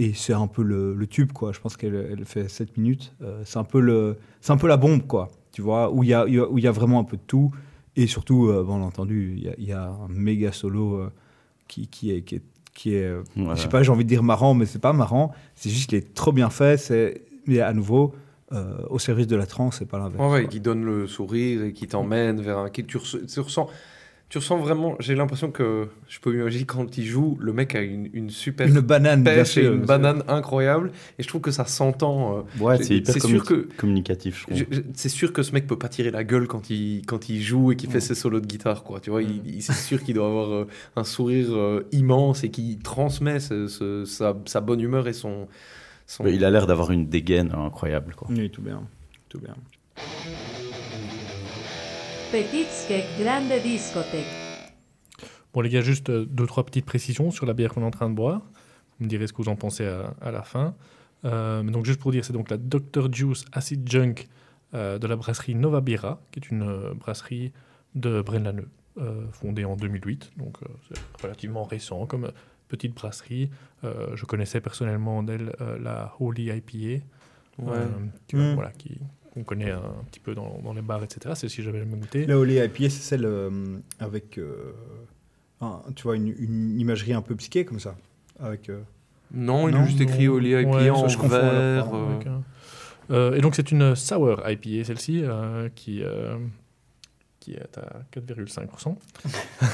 et c'est un peu le, le tube, quoi. Je pense qu'elle elle fait 7 minutes. Euh, c'est un, peu le, c'est un peu la bombe, quoi. Tu vois, où il y a, il y a- où il y a vraiment un peu de tout. Et surtout, euh, bon, on l'a entendu, il y a, il y a un méga solo euh, qui, qui est. Qui est qui est, euh, Voilà. je sais pas, j'ai envie de dire marrant, mais c'est pas marrant. C'est juste qu'il est trop bien fait. C'est, mais à nouveau, euh, au service de la trance, c'est pas l'inverse. Ouais, qui donne le sourire et qui t'emmène vers un. Qui, tu, ressens, tu, ressens, tu ressens vraiment. J'ai l'impression que. Je peux m'imaginer quand il joue, le mec a une, une super. Une banane, bien pêche et sûr. une banane incroyable. Et je trouve que ça s'entend. euh, Ouais, c'est- hyper sûr que- communicatif, je trouve. C'est sûr que ce mec peut pas tirer la gueule quand il, quand il joue et qu'il fait ses solos de guitare, quoi. Tu vois, il, il- c'est sûr qu'il doit avoir euh, un sourire euh, immense et qui transmet ce- ce- sa, sa bonne humeur et son. son- Il a l'air d'avoir une dégaine incroyable. Quoi. Oui, tout bien. Tout bien. Petit Skek Grande Discothèque. Bon, les gars, juste euh, deux, trois petites précisions sur la bière qu'on est en train de boire. Vous me direz ce que vous en pensez à, à la fin. Euh, mais donc, juste pour dire, c'est donc la Dr. Juice Acid Junk euh, de la brasserie Nova Bira, qui est une euh, brasserie de Braine-l'Alleud, euh, fondée en 2008. Donc, euh, c'est relativement récent comme petite brasserie. Euh, je connaissais personnellement d'elle euh, la Holy IPA, Ouais. euh, que, Mm. voilà, qui qu'on connaît un, petit peu dans, dans les bars, etc. C'est si j'avais jamais goûté. La Olé IPA, c'est celle euh, avec, euh, un- tu vois, une, une imagerie un peu psyché comme ça. Avec, euh, Non, il Non, a juste écrit IPA Ouais, en ça, vert. euh, avec Euh, et donc c'est une sour IPA celle-ci euh, qui, euh, qui est à 4,5%. [LAUGHS]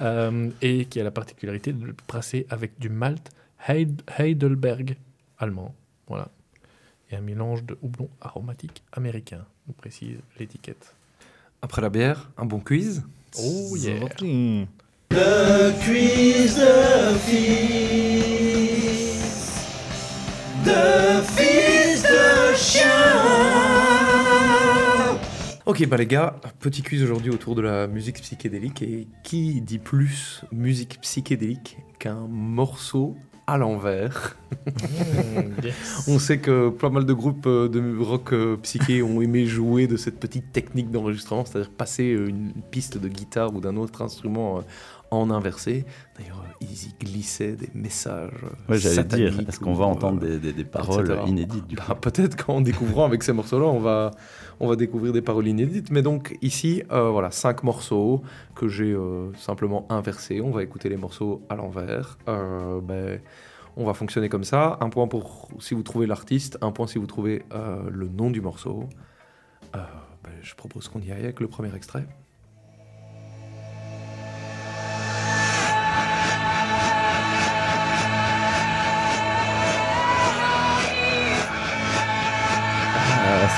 Euh, et qui a la particularité de le brasser avec du malt Heid- Heidelberg allemand. Voilà. Et un mélange de houblon aromatique américain, nous précise l'étiquette. Après la bière, un bon quiz. Oh yeah. Le quiz de fils de fils de chien. Ok, bah les gars, petit quiz aujourd'hui autour de la musique psychédélique. Et qui dit plus musique psychédélique qu'un morceau à l'envers. [LAUGHS] On sait que pas mal de groupes euh, de rock euh, psyché ont aimé jouer de cette petite technique d'enregistrement, c'est-à-dire passer euh, une piste de guitare ou d'un autre instrument en inversé. D'ailleurs, euh, ils y glissaient des messages. euh, Ouais, j'allais dire, est-ce qu'on va euh, entendre des, des- des paroles etc. inédites du bah, Peut-être qu'en découvrant avec ces morceaux-là, on va, on va découvrir des paroles inédites. Mais donc ici, euh, voilà, cinq morceaux que j'ai euh, simplement inversés. On va écouter les morceaux à l'envers. Euh, ben, on va fonctionner comme ça. Un point pour si vous trouvez l'artiste, un point si vous trouvez euh, le nom du morceau. Euh, ben, je propose qu'on y aille avec le premier extrait.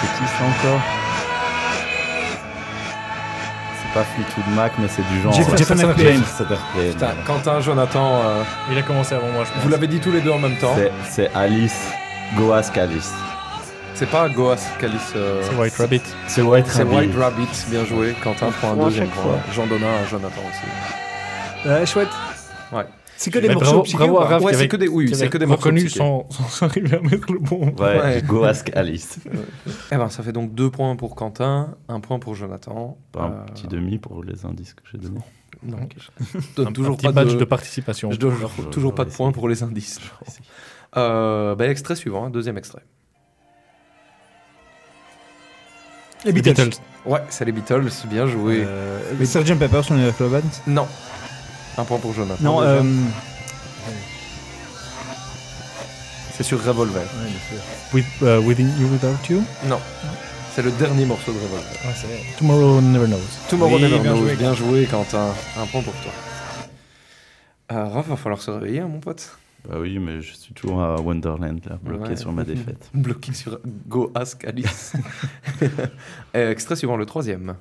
C'est qui ça encore C'est pas Fleetwood Mac, mais c'est du genre. Jefferson Airplane. Jefferson Airplane. Putain, Quentin, Jonathan, euh, Il a commencé avant moi, je pense. vous l'avez dit tous les deux en même temps. C'est- C'est Alice, Goas Alice. C'est pas Goas Calice. euh, C'est White Rabbit. C'est White C'est Rabbit. White Rabbit, bien joué. Quentin prend un deuxième point. fois. J'en donne un à Jonathan aussi. Ouais, chouette. Ouais. C'est que des morceaux bravo- psychés bravo Ouais, c'est que des- oui, c'est que des morceaux sans, sans [LAUGHS] arriver à mettre le bon. Ouais, Ouais. Goas Alice. [LAUGHS] Eh ben, ça fait donc deux points pour Quentin, un point pour Jonathan. Un Euh, petit demi pour les indices que j'ai donnés. Non, je donne Un, toujours un petit pas badge de, de, participation. je donne Je- toujours je pas de points pour les indices. Euh, ben, extrait suivant, hein, deuxième extrait. Les Les Beatles. Beatles. Ouais, c'est les Beatles, bien joué. Euh, les Sgt Pepper sur les Club Band. Non. Un point pour Jonathan. Non, euh, C'est sur Revolver. Ouais, bien sûr. With, euh, Within You Without You? Non. C'est le dernier morceau de Revolver. Ah, c'est Tomorrow Never Knows. Tomorrow Oui, Never bien Knows. joué, bien joué, Quentin. Un point pour toi. Euh, Raph, va falloir se réveiller, hein, mon pote. Bah oui, mais je suis toujours à Wonderland, là, bloqué Ouais. sur ma défaite. [LAUGHS] Bloqué sur Go Ask Alice. [LAUGHS] Euh, extrait suivant, le troisième.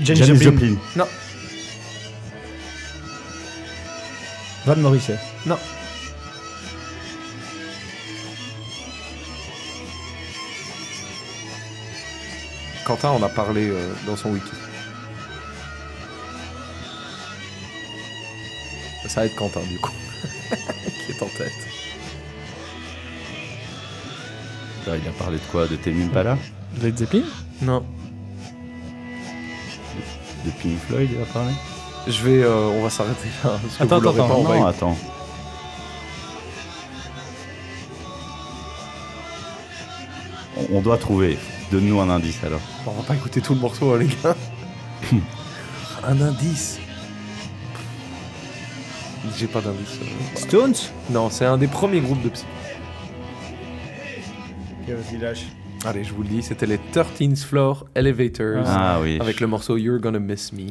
Janis Janis Joplin. Joplin. Non, Van Morrison. non. Quentin en a parlé euh, dans son wiki. Ça aide Quentin, du coup, [LAUGHS] qui est en tête. Il a parlé de quoi? De Tame Impala? Led Zeppelin? Non. De Pink Floyd, il a parlé Je vais, euh, on va s'arrêter là. Parce que Attends, vous attends, pas, on va Non, attends. On- doit trouver. Donne-nous un indice alors. On va pas écouter tout le morceau, hein, les gars. [LAUGHS] Un indice. J'ai pas d'indice. euh, Stones? Non, c'est un des premiers groupes de psy. Vas-y, lâche. Allez, je vous le dis, c'était les 13th Floor Elevators Ah oui. avec le morceau You're Gonna Miss Me.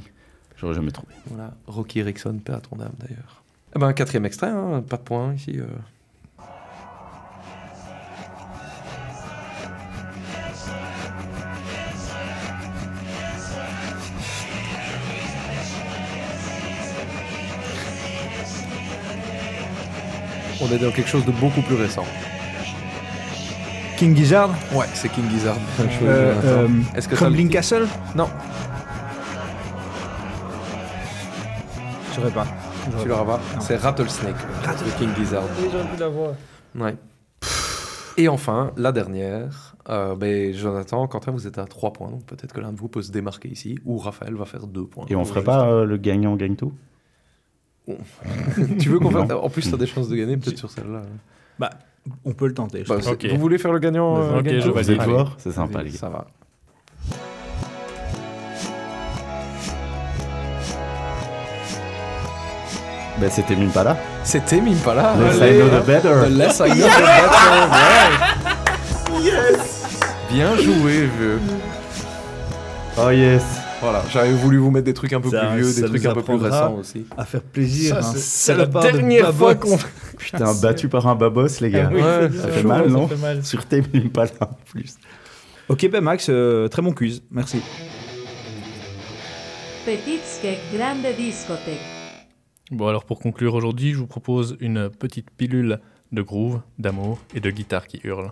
J'aurais jamais trouvé. Voilà, Rocky Erickson, paix à ton âme d'ailleurs. Eh ben, quatrième extrait, hein, pas de point ici. euh. On est dans quelque chose de beaucoup plus récent. King Gizzard Ouais, c'est King Gizzard. Euh, Jonathan. euh, Est-ce que Crumbling le- Castle Non, Je saurais pas. tu l'auras pas. C'est Rattlesnake, de King Gizzard. Oui, j'aurais pu l'avoir. Ouais. Et enfin, la dernière. Euh, ben, Jonathan, Quentin, vous êtes à 3 points, donc peut-être que l'un de vous peut se démarquer ici, ou Raphaël va faire 2 points. Et on ferait pas euh, le gagnant gagne tout? [LAUGHS] Tu veux qu'on fasse... En plus, tu as des chances de gagner peut-être sur celle-là. Bah, on peut le tenter. je Bah, pense. c'est- Ok. Vous voulez faire le gagnant euh, Ok, je Allez. joueur C'est sympa, les gars. Ça va. Ben, c'était Impala. C'était Mimpala. Less Allez, I know the better. The less I know the better. ouais. Bien joué, vieux. Oh yes Voilà, j'avais voulu vous mettre des trucs un peu Ça- plus vieux, des trucs un peu plus récents aussi. À faire plaisir. Hein. c'est- la de dernière fois qu'on. [LAUGHS] Putain, battu par un babos, les gars. Ah oui, Ouais, ça fait mal, ça non fait mal. Sur Tame Impala en plus. Ok, ben Max, euh, très bon quiz. Merci. Petit skek grande discothèque. Bon, alors pour conclure aujourd'hui, je vous propose une petite pilule de groove, d'amour et de guitare qui hurle.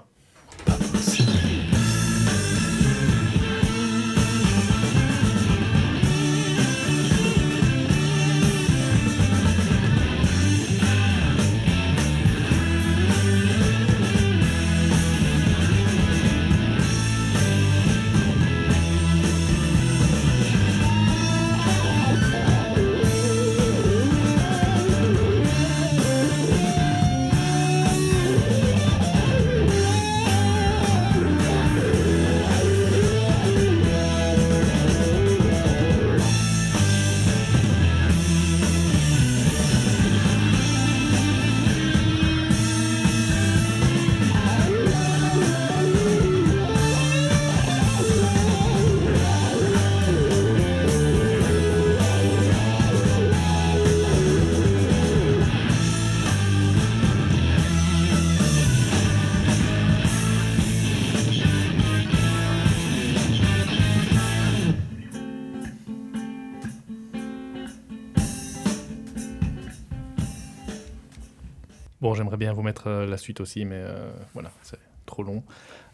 J'aimerais bien vous mettre euh, la suite aussi, mais euh, voilà, c'est trop long.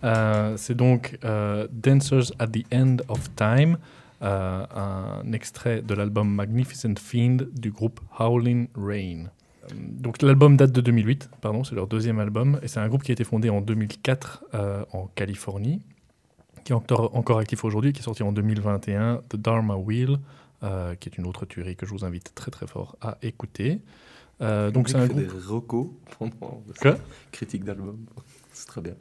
Euh, c'est donc Dancers at the End of Time, un extrait de l'album Magnificent Fiend du groupe Howling Rain. Donc l'album date de 2008, pardon, c'est leur deuxième album, et c'est un groupe qui a été fondé en 2004 euh, en Californie, qui est encore, actif aujourd'hui, qui est sorti en 2021, The Dharma Wheel, qui est une autre tuerie que je vous invite très très fort à écouter. Euh, donc c'est un groupe... des recos pendant Quoi critique d'album. [LAUGHS] C'est très bien.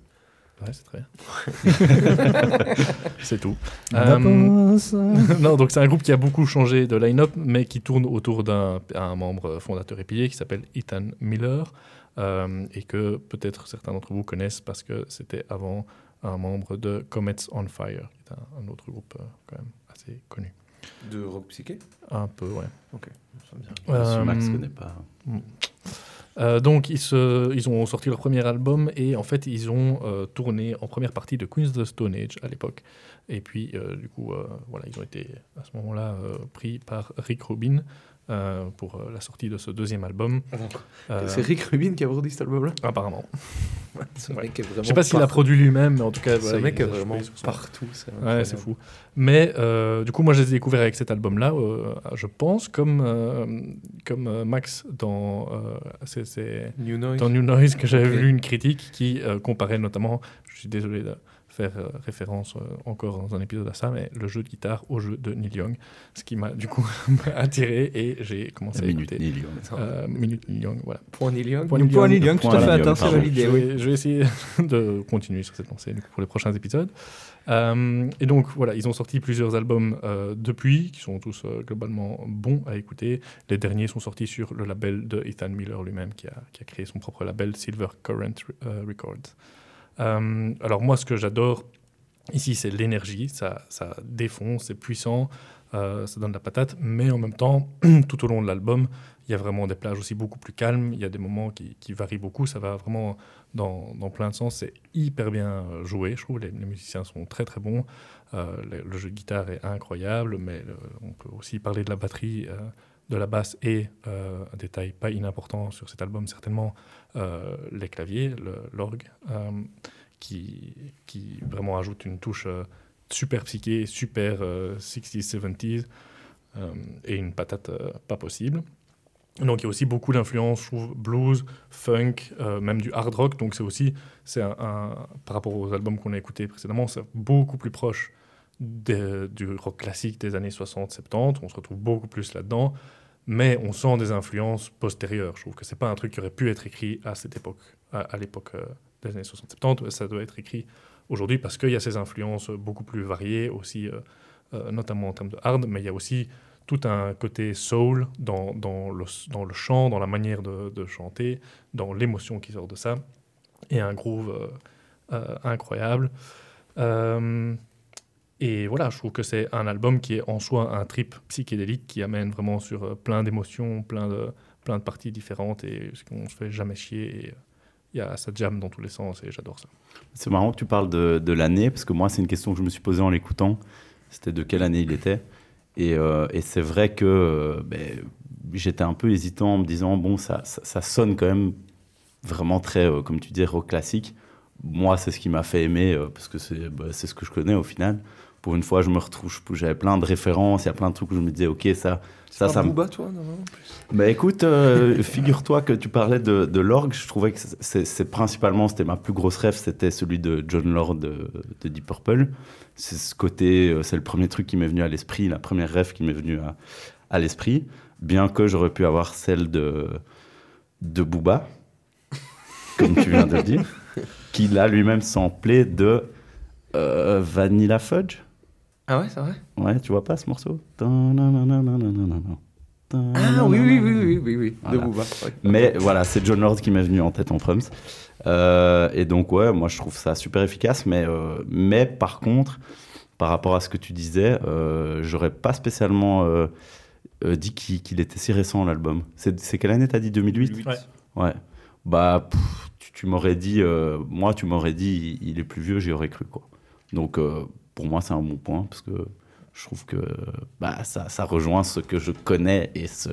Ouais, c'est très bien. [LAUGHS] c'est tout. Euh, [LAUGHS] non, donc c'est un groupe qui a beaucoup changé de line-up, mais qui tourne autour d'un un membre fondateur et pilier qui s'appelle Ethan Miller, euh, et que peut-être certains d'entre vous connaissent parce que c'était avant un membre de Comets on Fire, qui est un, un autre groupe euh, quand même assez connu. De rock psyché? Un peu, ouais. Ok, ça me dit Euh, Max connaît pas. Mm. Euh, donc ils, ont sorti leur premier album et en fait ils ont euh, tourné en première partie de Queens of the Stone Age à l'époque. Et puis euh, du coup voilà ils ont été à ce moment-là pris par Rick Rubin euh, pour euh, la sortie de ce deuxième album. Euh, C'est Rick Rubin qui a produit cet album-là Apparemment. [LAUGHS] Ce mec est vraiment Je sais pas s'il a produit lui-même, mais en tout cas, Ce voilà, mec est vraiment partout. c'est Ouais, incroyable. c'est fou. Mais euh, du coup, moi, je les ai découverts avec cet album-là, euh, je pense, comme, comme Max dans, New Noise. dans New Noise, que j'avais Ok. lu une critique qui comparait notamment, je suis désolé de faire euh, référence euh, encore dans un épisode à ça, mais le jeu de guitare au jeu de Neil Young, ce qui m'a du coup [LAUGHS] attiré et j'ai commencé à Minute écouter. Neil Young. Euh, Minute Neil Young, voilà. Point Neil Young. Point Neil Young. Neil Young, tout à fait, attends, c'est validé, Je oui. vais, je vais essayer [LAUGHS] de continuer sur cette lancée pour les prochains épisodes. Euh, et donc voilà, ils ont sorti plusieurs albums euh, depuis, qui sont tous euh, globalement bons à écouter. Les derniers sont sortis sur le label de Ethan Miller lui-même, qui a, qui a créé son propre label Silver Current euh, Records. Euh, alors moi, ce que j'adore ici, c'est l'énergie. Ça, ça défonce, c'est puissant, euh, ça donne de la patate, mais en même temps, [CLEARS THROAT] tout au long de l'album, il y a vraiment des plages aussi beaucoup plus calmes. Il y a des moments qui, varient beaucoup. Ça va vraiment dans, plein de sens. C'est hyper bien joué, je trouve. Les, les musiciens sont très très bons. Euh, le, jeu de guitare est incroyable, mais on peut aussi parler de la batterie, de la basse et euh, un détail pas inimportant sur cet album, certainement euh, les claviers, l'orgue, euh, qui, qui vraiment ajoute une touche super psyché, super euh, 60s, 70s euh, et une patate pas possible. Donc il y a aussi beaucoup d'influences, blues, funk, même du hard rock. Donc c'est aussi, c'est un, par rapport aux albums qu'on a écoutés précédemment, c'est beaucoup plus proche du rock classique des années 60-70. On se retrouve beaucoup plus là-dedans, mais on sent des influences postérieures. Je trouve que c'est pas un truc qui aurait pu être écrit à cette époque, à, l'époque euh, des années 60-70. Ça doit être écrit aujourd'hui parce qu'il y a ces influences beaucoup plus variées aussi, euh, euh, notamment en termes de hard, mais il y a aussi tout un côté soul dans, le, dans le chant, dans la manière de, chanter, dans l'émotion qui sort de ça, et un groove incroyable. Et voilà, je trouve que c'est un album qui est en soi un trip psychédélique qui amène vraiment sur euh, plein d'émotions, plein de, plein de parties différentes, et qu'on se fait jamais chier. Et, euh, il y a ça jam dans tous les sens, et j'adore ça. C'est marrant que tu parles de, de l'année, parce que moi, c'est une question que je me suis posée en l'écoutant. C'était de quelle année il était. Et, euh, et c'est vrai que ben, j'étais un peu hésitant en me disant, bon, ça, ça, sonne quand même vraiment très, comme tu dis, rock classique. Moi, c'est ce qui m'a fait aimer, parce que c'est bah, ce que je connais au final. Pour une fois, je me retrouve, j'avais plein de références, il y a plein de trucs où je me disais, ok, ça, ça, Pas ça Booba, toi, non, non, en plus? Bah écoute, euh, [LAUGHS] figure-toi que tu parlais de, de l'orgue. Je trouvais que c'est principalement, c'était ma plus grosse rêve, c'était celui de John Lord de, de Deep Purple. C'est ce côté, euh, c'est le premier truc qui m'est venu à l'esprit, la première rêve qui m'est venue à, à l'esprit. Bien que j'aurais pu avoir celle de, de Booba, [LAUGHS] comme tu viens de le dire, qui l'a lui-même samplé de euh, Vanilla Fudge. Ah ouais, c'est vrai? Ouais, tu vois pas ce morceau? Ah oui, oui, oui, oui, oui, oui, de Voilà. Booba. ouais. Mais voilà, c'est John Lord qui m'est venu en tête en proms. Euh, et donc, ouais, moi je trouve ça super efficace. Mais, euh, mais par contre, par rapport à ce que tu disais, euh, j'aurais pas spécialement euh, euh, dit qu'il qu'il était si récent l'album. C'est quelle année t'as dit? 2008 Ouais. Ouais. Bah, pff, tu, tu m'aurais dit, euh, moi tu m'aurais dit, il, il est plus vieux, j'y aurais cru quoi. Donc euh, pour moi c'est un bon point parce que je trouve que bah, ça, ça rejoint ce que je connais et ce,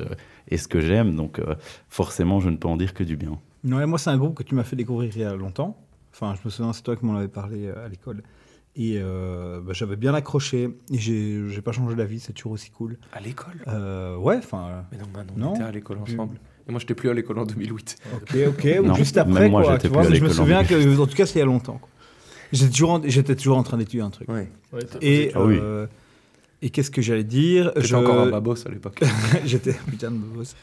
et ce que j'aime. Donc euh, forcément je ne peux en dire que du bien. Ouais, moi, c'est un groupe que tu m'as fait découvrir il y a longtemps. Enfin, je me souviens, c'est toi qui m'en avais parlé euh, à l'école. Et euh, bah, j'avais bien accroché. Et j'ai pas changé d'avis, c'est toujours aussi cool. À l'école? Euh, ouais, enfin. Mais non, bah non, Non. on était à l'école ensemble. Et moi, j'étais plus à l'école en 2008. Ok, ok, ou Non, juste après, moi, quoi. j'étais Tu vois, plus à je me souviens que, en tout cas, c'est il y a longtemps. quoi. J'étais toujours, en- j'étais toujours en train d'étudier un truc. Ouais. Et, Ah oui. euh, et qu'est-ce que j'allais dire? J'étais Je- encore un babos à l'époque. [LAUGHS] J'étais un putain de boss.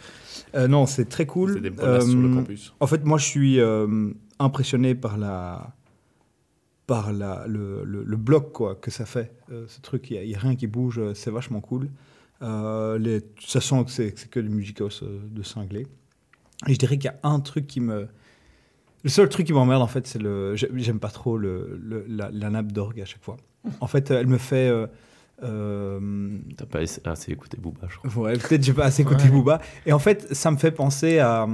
Euh, non, c'est très cool. C'est des bonasses sur le Euh, campus. En fait, moi, je suis euh, impressionné par la par la, le, le, le bloc quoi, que ça fait. Euh, ce truc, il n'y a, a, rien qui bouge, euh, c'est vachement cool. Euh, les, ça sent que c'est que du musicos euh, de cinglé. Et je dirais qu'il y a un truc qui me. Le seul truc qui m'emmerde, en fait, c'est le. J'aime pas trop le, le la, la, nappe d'orgue à chaque fois. En fait, elle me fait. Euh, euh... T'as pas assez écouté Booba, je crois. Ouais, peut-être j'ai pas assez écouté ouais. Booba. Et en fait, ça me fait penser à.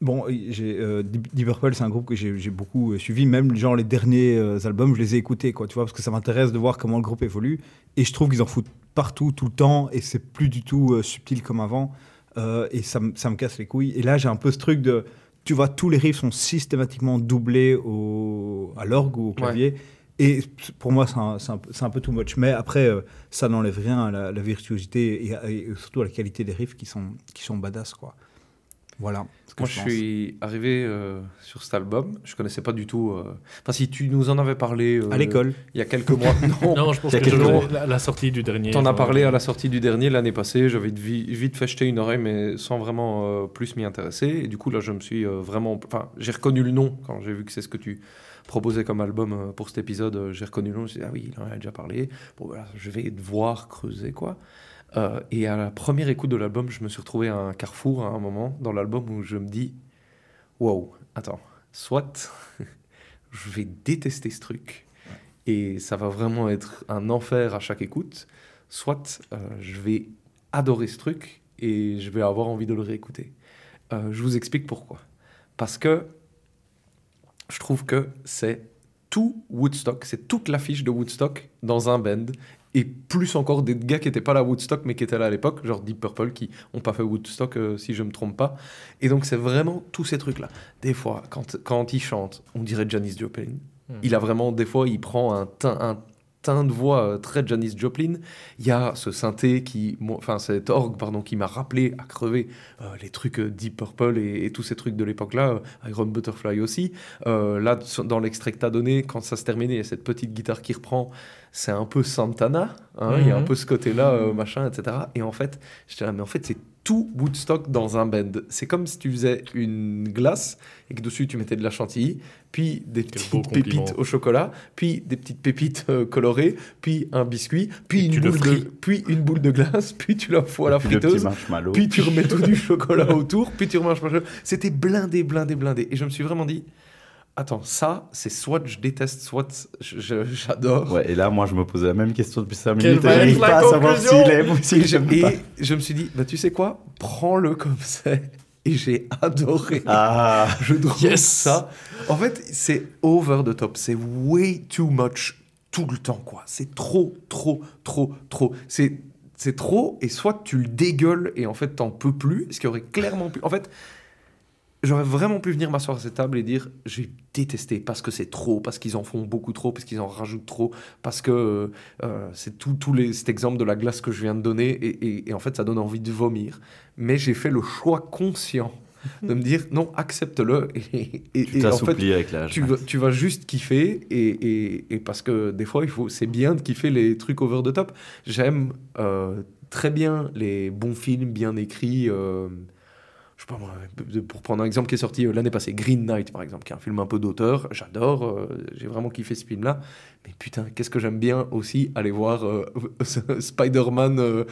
Bon, euh, Deep Purple, c'est un groupe que j'ai beaucoup suivi. Même genre les derniers euh, albums, je les ai écoutés, quoi. Tu vois, parce que ça m'intéresse de voir comment le groupe évolue. Et je trouve qu'ils en foutent partout, tout le temps, et c'est plus du tout euh, subtil comme avant. Euh, et ça, ça, me casse les couilles. Et là, j'ai un peu ce truc de, tu vois, tous les riffs sont systématiquement doublés au, à l'orgue ou au clavier. Ouais. Et pour moi, c'est un, un, un, peu too much. Mais après, euh, ça n'enlève rien à la, la virtuosité et, et, surtout à la qualité des riffs qui sont, qui sont badass, quoi. Voilà. Moi, je, je suis arrivé euh, sur cet album. Je connaissais pas du tout. Euh... Enfin, si tu nous en avais parlé euh, à l'école, il y a quelques mois. [LAUGHS] non, non, je pense que je la, la, sortie du dernier. T'en as parlé à la sortie du dernier l'année passée. J'avais vite fait jeter une oreille, mais sans vraiment euh, plus m'y intéresser. Et du coup, là, je me suis euh, vraiment. Enfin, j'ai reconnu le nom quand j'ai vu que c'est ce que tu proposais comme album pour cet épisode. J'ai reconnu le nom. Je me suis dit, ah oui, il en a déjà parlé. Bon, voilà, je vais devoir creuser quoi. Euh, et à la première écoute de l'album, je me suis retrouvé à un carrefour à un moment dans l'album où je me dis Wow, attends, soit [LAUGHS] je vais détester ce truc et ça va vraiment être un enfer à chaque écoute, soit euh, je vais adorer ce truc et je vais avoir envie de le réécouter. Euh, je vous explique pourquoi. Parce que je trouve que c'est tout Woodstock, c'est toute l'affiche de Woodstock dans un band et plus encore des gars qui n'étaient pas là à Woodstock mais qui étaient là à l'époque, genre Deep Purple qui n'ont pas fait Woodstock euh, si je me trompe pas. Et donc c'est vraiment tous ces trucs là. Des fois quand quand il chante, on dirait Janis Joplin. Mmh. Il a vraiment des fois il prend un teint un teint de voix euh, très Janis Joplin. Il y a ce synthé qui, enfin cet orgue pardon, qui m'a rappelé à crever euh, les trucs Deep Purple et, et, tous ces trucs de l'époque-là, euh, Iron Butterfly aussi. Euh, là, dans l'extrait que tu as donné, quand ça se terminait, il y a cette petite guitare qui reprend. C'est un peu Santana, hein, mm -hmm. il y a un peu ce côté-là, euh, machin, etc. Et en fait, je dirais, mais en fait, c'est tout Woodstock dans un band. C'est comme si tu faisais une glace et que dessus tu mettais de la chantilly, puis des petites pépites au chocolat, puis des petites pépites euh, colorées, puis un biscuit, puis une, boule de, puis une boule de glace, puis tu la fous à la friteuse, puis tu remets tout du [LAUGHS] chocolat autour, puis tu remets un C'était blindé, blindé, blindé. Et je me suis vraiment dit, attends, ça, c'est soit je déteste, soit j'adore. Ouais, et là, moi, je me posais la même question depuis 5 minutes et j'arrive pas à savoir s'il aime ou s'il j'aime pas. Et je me suis dit, bah, tu sais quoi, prends-le comme c'est. Et j'ai adoré. Ah, je trouve yes. ça. En fait, c'est over the top. C'est way too much tout le temps, quoi. C'est trop, trop, trop, trop. C'est c'est trop, et soit tu le dégueules et en fait t'en peux plus, ce qui aurait clairement pu. En fait, j'aurais vraiment pu venir m'asseoir à cette table et dire j'ai détesté parce que c'est trop, parce qu'ils en font beaucoup trop, parce qu'ils en rajoutent trop, parce que euh, c'est tout, tout les, cet exemple de la glace que je viens de donner et, et, et en fait ça donne envie de vomir. Mais j'ai fait le choix conscient de me dire non, accepte-le [LAUGHS] et, et, tu en fait avec l'âge. Tu, tu vas juste kiffer et, et, parce que des fois il faut c'est bien de kiffer les trucs over the top. J'aime euh, très bien les bons films bien écrits. Euh, je sais pas moi, pour prendre un exemple qui est sorti l'année passée, Green Knight par exemple, qui est un film un peu d'auteur, j'adore, euh, j'ai vraiment kiffé ce film-là. Mais putain, qu'est-ce que j'aime bien aussi aller voir euh, [LAUGHS] Spider-Man, euh,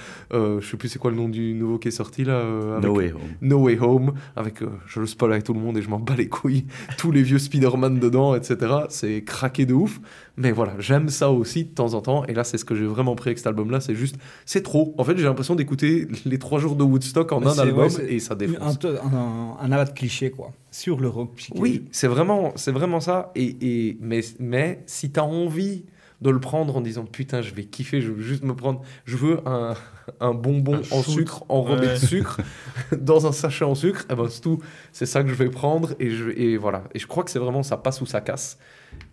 je sais plus c'est quoi le nom du nouveau qui est sorti là. no Way Home. No Way Home, avec, je le spoil avec tout le monde et je m'en bats les couilles, [LAUGHS] tous les vieux Spider-Man dedans, etc. C'est craqué de ouf. Mais voilà, j'aime ça aussi de temps en temps. Et là, c'est ce que j'ai vraiment pris avec cet album-là, c'est juste, c'est trop. En fait, j'ai l'impression d'écouter les trois jours de Woodstock en un album ouais, et ça défonce un, un, un avat cliché, quoi, sur le rock psyché. Oui, c'est vraiment, c'est vraiment ça. Et, et, mais, mais si tu as envie de le prendre en disant putain, je vais kiffer, je veux juste me prendre, je veux un, un bonbon un en sucre, enrobé ouais. de sucre, [LAUGHS] dans un sachet en sucre, et ben c'est tout, c'est ça que je vais prendre. Et, je, et voilà. Et je crois que c'est vraiment ça passe ou ça casse.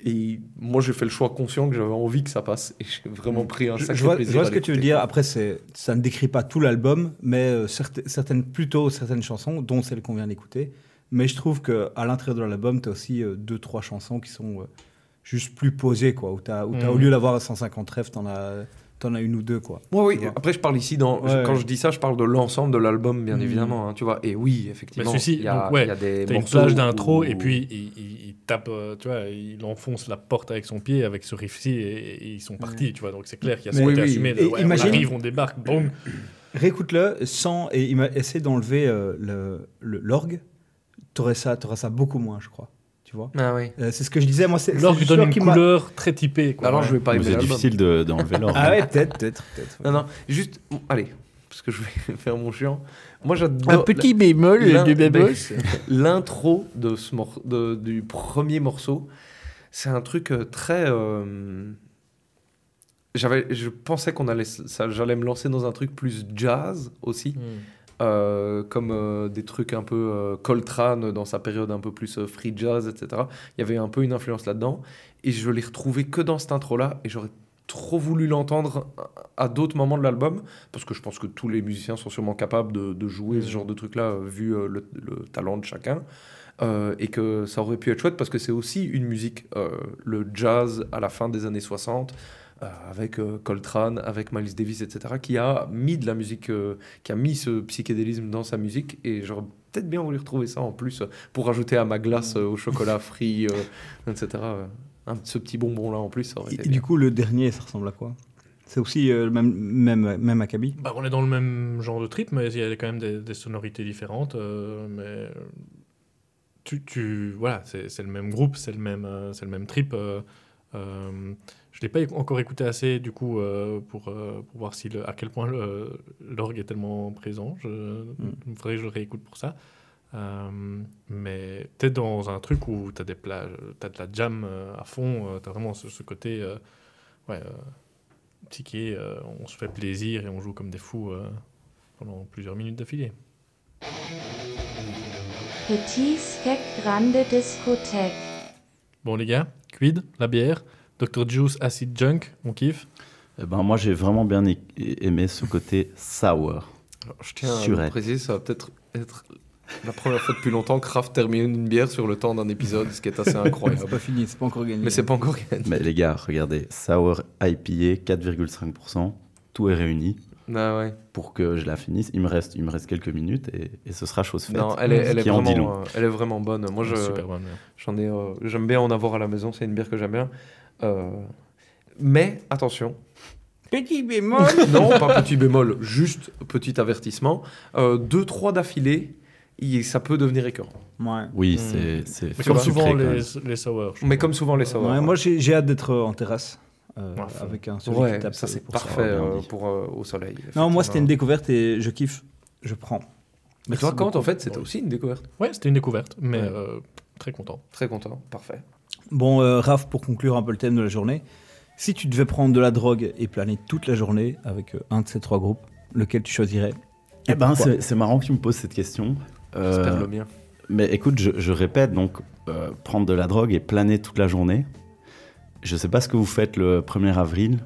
Et moi, j'ai fait le choix conscient que j'avais envie que ça passe. Et j'ai vraiment pris un sacré je vois, plaisir. Je vois ce que tu veux dire. Après, ça ne décrit pas tout l'album, mais euh, certaines, plutôt certaines chansons, dont celle qu'on vient d'écouter. Mais je trouve qu'à l'intérieur de l'album, tu as aussi euh, deux, trois chansons qui sont euh, juste plus posées. Quoi, où, as, où as, mmh. au lieu d'avoir 150 rêves, tu en as t'en as une ou deux quoi. Ouais, oui, après je parle ici dans ouais. quand je dis ça, je parle de l'ensemble de l'album bien mmh. évidemment, hein, tu vois. Et oui, effectivement, il y, a, ouais, y a des morceaux une plage d'intro où... et puis il, il, tape, euh, tu vois, il enfonce la porte avec son pied, avec ce riff-ci, et, et ils sont partis, tu vois. Donc c'est clair qu'il y a ce côté oui, assumé de, et ouais, imagine- on arrive, on débarque, boum. Réécoute-le sans et il m'a essayé d'enlever euh, le- le- l'orgue. T'aurais ça, t'aurais ça beaucoup moins, je crois. Tu vois. Ah oui. Euh, c'est ce que je disais. Moi, c'est L'orgue donne une couleur très typée, quoi. Alors je vais pas C'est difficile de- d'enlever l'orgue. [LAUGHS] Ah ouais, peut-être, peut-être, peut-être. Non, non, juste, bon, allez, parce que je vais [LAUGHS] faire mon chiant. Moi, j'adore. bémol l'in- ben, [LAUGHS] L'intro de ce mor- de- du premier morceau, c'est un truc euh, très. euh, J'avais, je pensais qu'on allait, ça, j'allais me lancer dans un truc plus jazz aussi, Hmm. Euh, comme euh, des trucs un peu euh, Coltrane dans sa période un peu plus free jazz, etc. Il y avait un peu une influence là-dedans, et je l'ai retrouvé que dans cette intro-là, et j'aurais trop voulu l'entendre à d'autres moments de l'album, parce que je pense que tous les musiciens sont sûrement capables de, de jouer ce genre de truc-là, vu le, le talent de chacun. Et que ça aurait pu être chouette parce que c'est aussi une musique, le jazz à la fin des années 60, euh, avec euh, Coltrane, avec Miles Davis, etc., qui a mis de la musique, euh, qui a mis ce psychédélisme dans sa musique. Et j'aurais peut-être bien voulu retrouver ça en plus pour rajouter à ma glace euh, au chocolat frit, euh, [LAUGHS] etc. un, ce petit bonbon-là en plus, ça aurait Et, été et du coup, le dernier, ça ressemble à quoi? C'est aussi euh, le même, même, même acabit? Bah, on est dans le même genre de trip, mais il y a quand même des, des sonorités différentes. euh, mais tu, tu, voilà, c'est c'est le même groupe, c'est le même, euh, c'est le même trip. Euh, je l'ai pas encore écouté assez du coup euh, pour, euh, pour voir si le, à quel point l'orgue est tellement présent. Je, Il faudrait que je le réécoute pour ça. Euh, mais tu es dans un truc où tu as, des plages, as de la jam à fond, tu as vraiment ce, ce côté euh, ouais, euh, ticket, euh, on se fait plaisir et on joue comme des fous euh, pendant plusieurs minutes d'affilée. Petit Skek Grande Discothèque. Bon les gars, quid, la bière, Dr Juice Acid Junk, on kiffe. Eh ben, moi, j'ai vraiment bien aimé ce côté sour. Alors, je tiens à préciser, ça va peut-être être la première fois depuis longtemps que Kraft termine une bière sur le temps d'un épisode, ce qui est assez C'est incroyable. pas fini, c'est pas encore gagné. Mais c'est pas encore gagné. Mais les gars, regardez, sour IPA 4,5%, tout est réuni Ah ouais. pour que je la finisse. Il me reste, il me reste quelques minutes et, et ce sera chose faite. Non, elle est, elle, vraiment, euh, elle est vraiment bonne. Moi, je, Super bonne. j'en ai, euh, j'aime bien en avoir à la maison. C'est une bière que j'aime bien. Euh, mais attention, Petit bémol [LAUGHS] non, pas petit bémol, juste petit avertissement. Euh, deux, trois d'affilée, il- ça peut devenir écœurant. Ouais. Oui, Mm. c'est c'est Mais comme souvent les, les sour. Mais comme souvent les sour. Ouais, moi, j'ai j'ai hâte d'être en terrasse euh, fond. avec un soleil Ouais, qui tape. ça c'est parfait euh, dit. pour euh, au soleil. Non, moi, c'était une découverte et je kiffe. Je prends. Mais toi, Merci quand beaucoup. en fait, c'était aussi une découverte. Ouais, c'était une découverte, mais Ouais. euh, très content. Très content, parfait. Bon, euh, Raph, pour conclure un peu le thème de la journée, si tu devais prendre de la drogue et planer toute la journée avec euh, un de ces trois groupes, lequel tu choisirais Eh ben, c'est marrant que tu me poses cette question. Euh, J'espère le mien. Mais écoute, je, je répète, donc euh, prendre de la drogue et planer toute la journée. Je sais pas ce que vous faites le 1er avril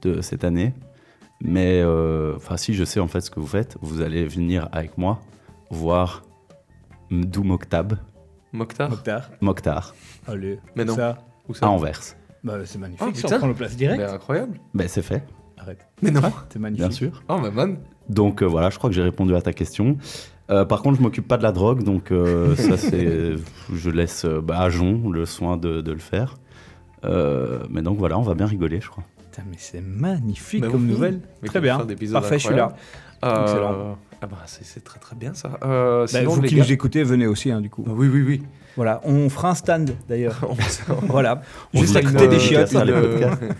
de cette année, mais euh, enfin si, je sais en fait ce que vous faites. Vous allez venir avec moi voir Mdou Moktab, Mokhtar Mokhtar Mokhtar Allez. Mais non. Ça, Où ça? À Anvers. bah, c'est magnifique. Oh, ça, putain. on prend le place direct. Mais incroyable. Ben c'est fait, Arrête. Mais non. C'est magnifique. bien sûr. Oh, mais man. Donc euh, voilà, je crois que j'ai répondu à ta question. Euh, par contre, je m'occupe pas de la drogue, donc euh, ça [LAUGHS] c'est, je laisse euh, bah, à Jon le soin de, de le faire. Euh, mais donc voilà, on va bien rigoler, je crois. Putain, mais c'est magnifique comme oui. nouvelle. Mais Très bien. Parfait, je suis là. Euh, Excellent. Ah bah, c'est très très bien ça. Euh, Bah, sinon, vous les qui gars- nous écoutez, venez aussi, hein, du coup. Bah oui, oui, oui. Voilà, on fera un stand d'ailleurs. [LAUGHS] On- voilà, On juste à une, côté des euh, chiottes. faire les [LAUGHS] Une, podcasts. euh,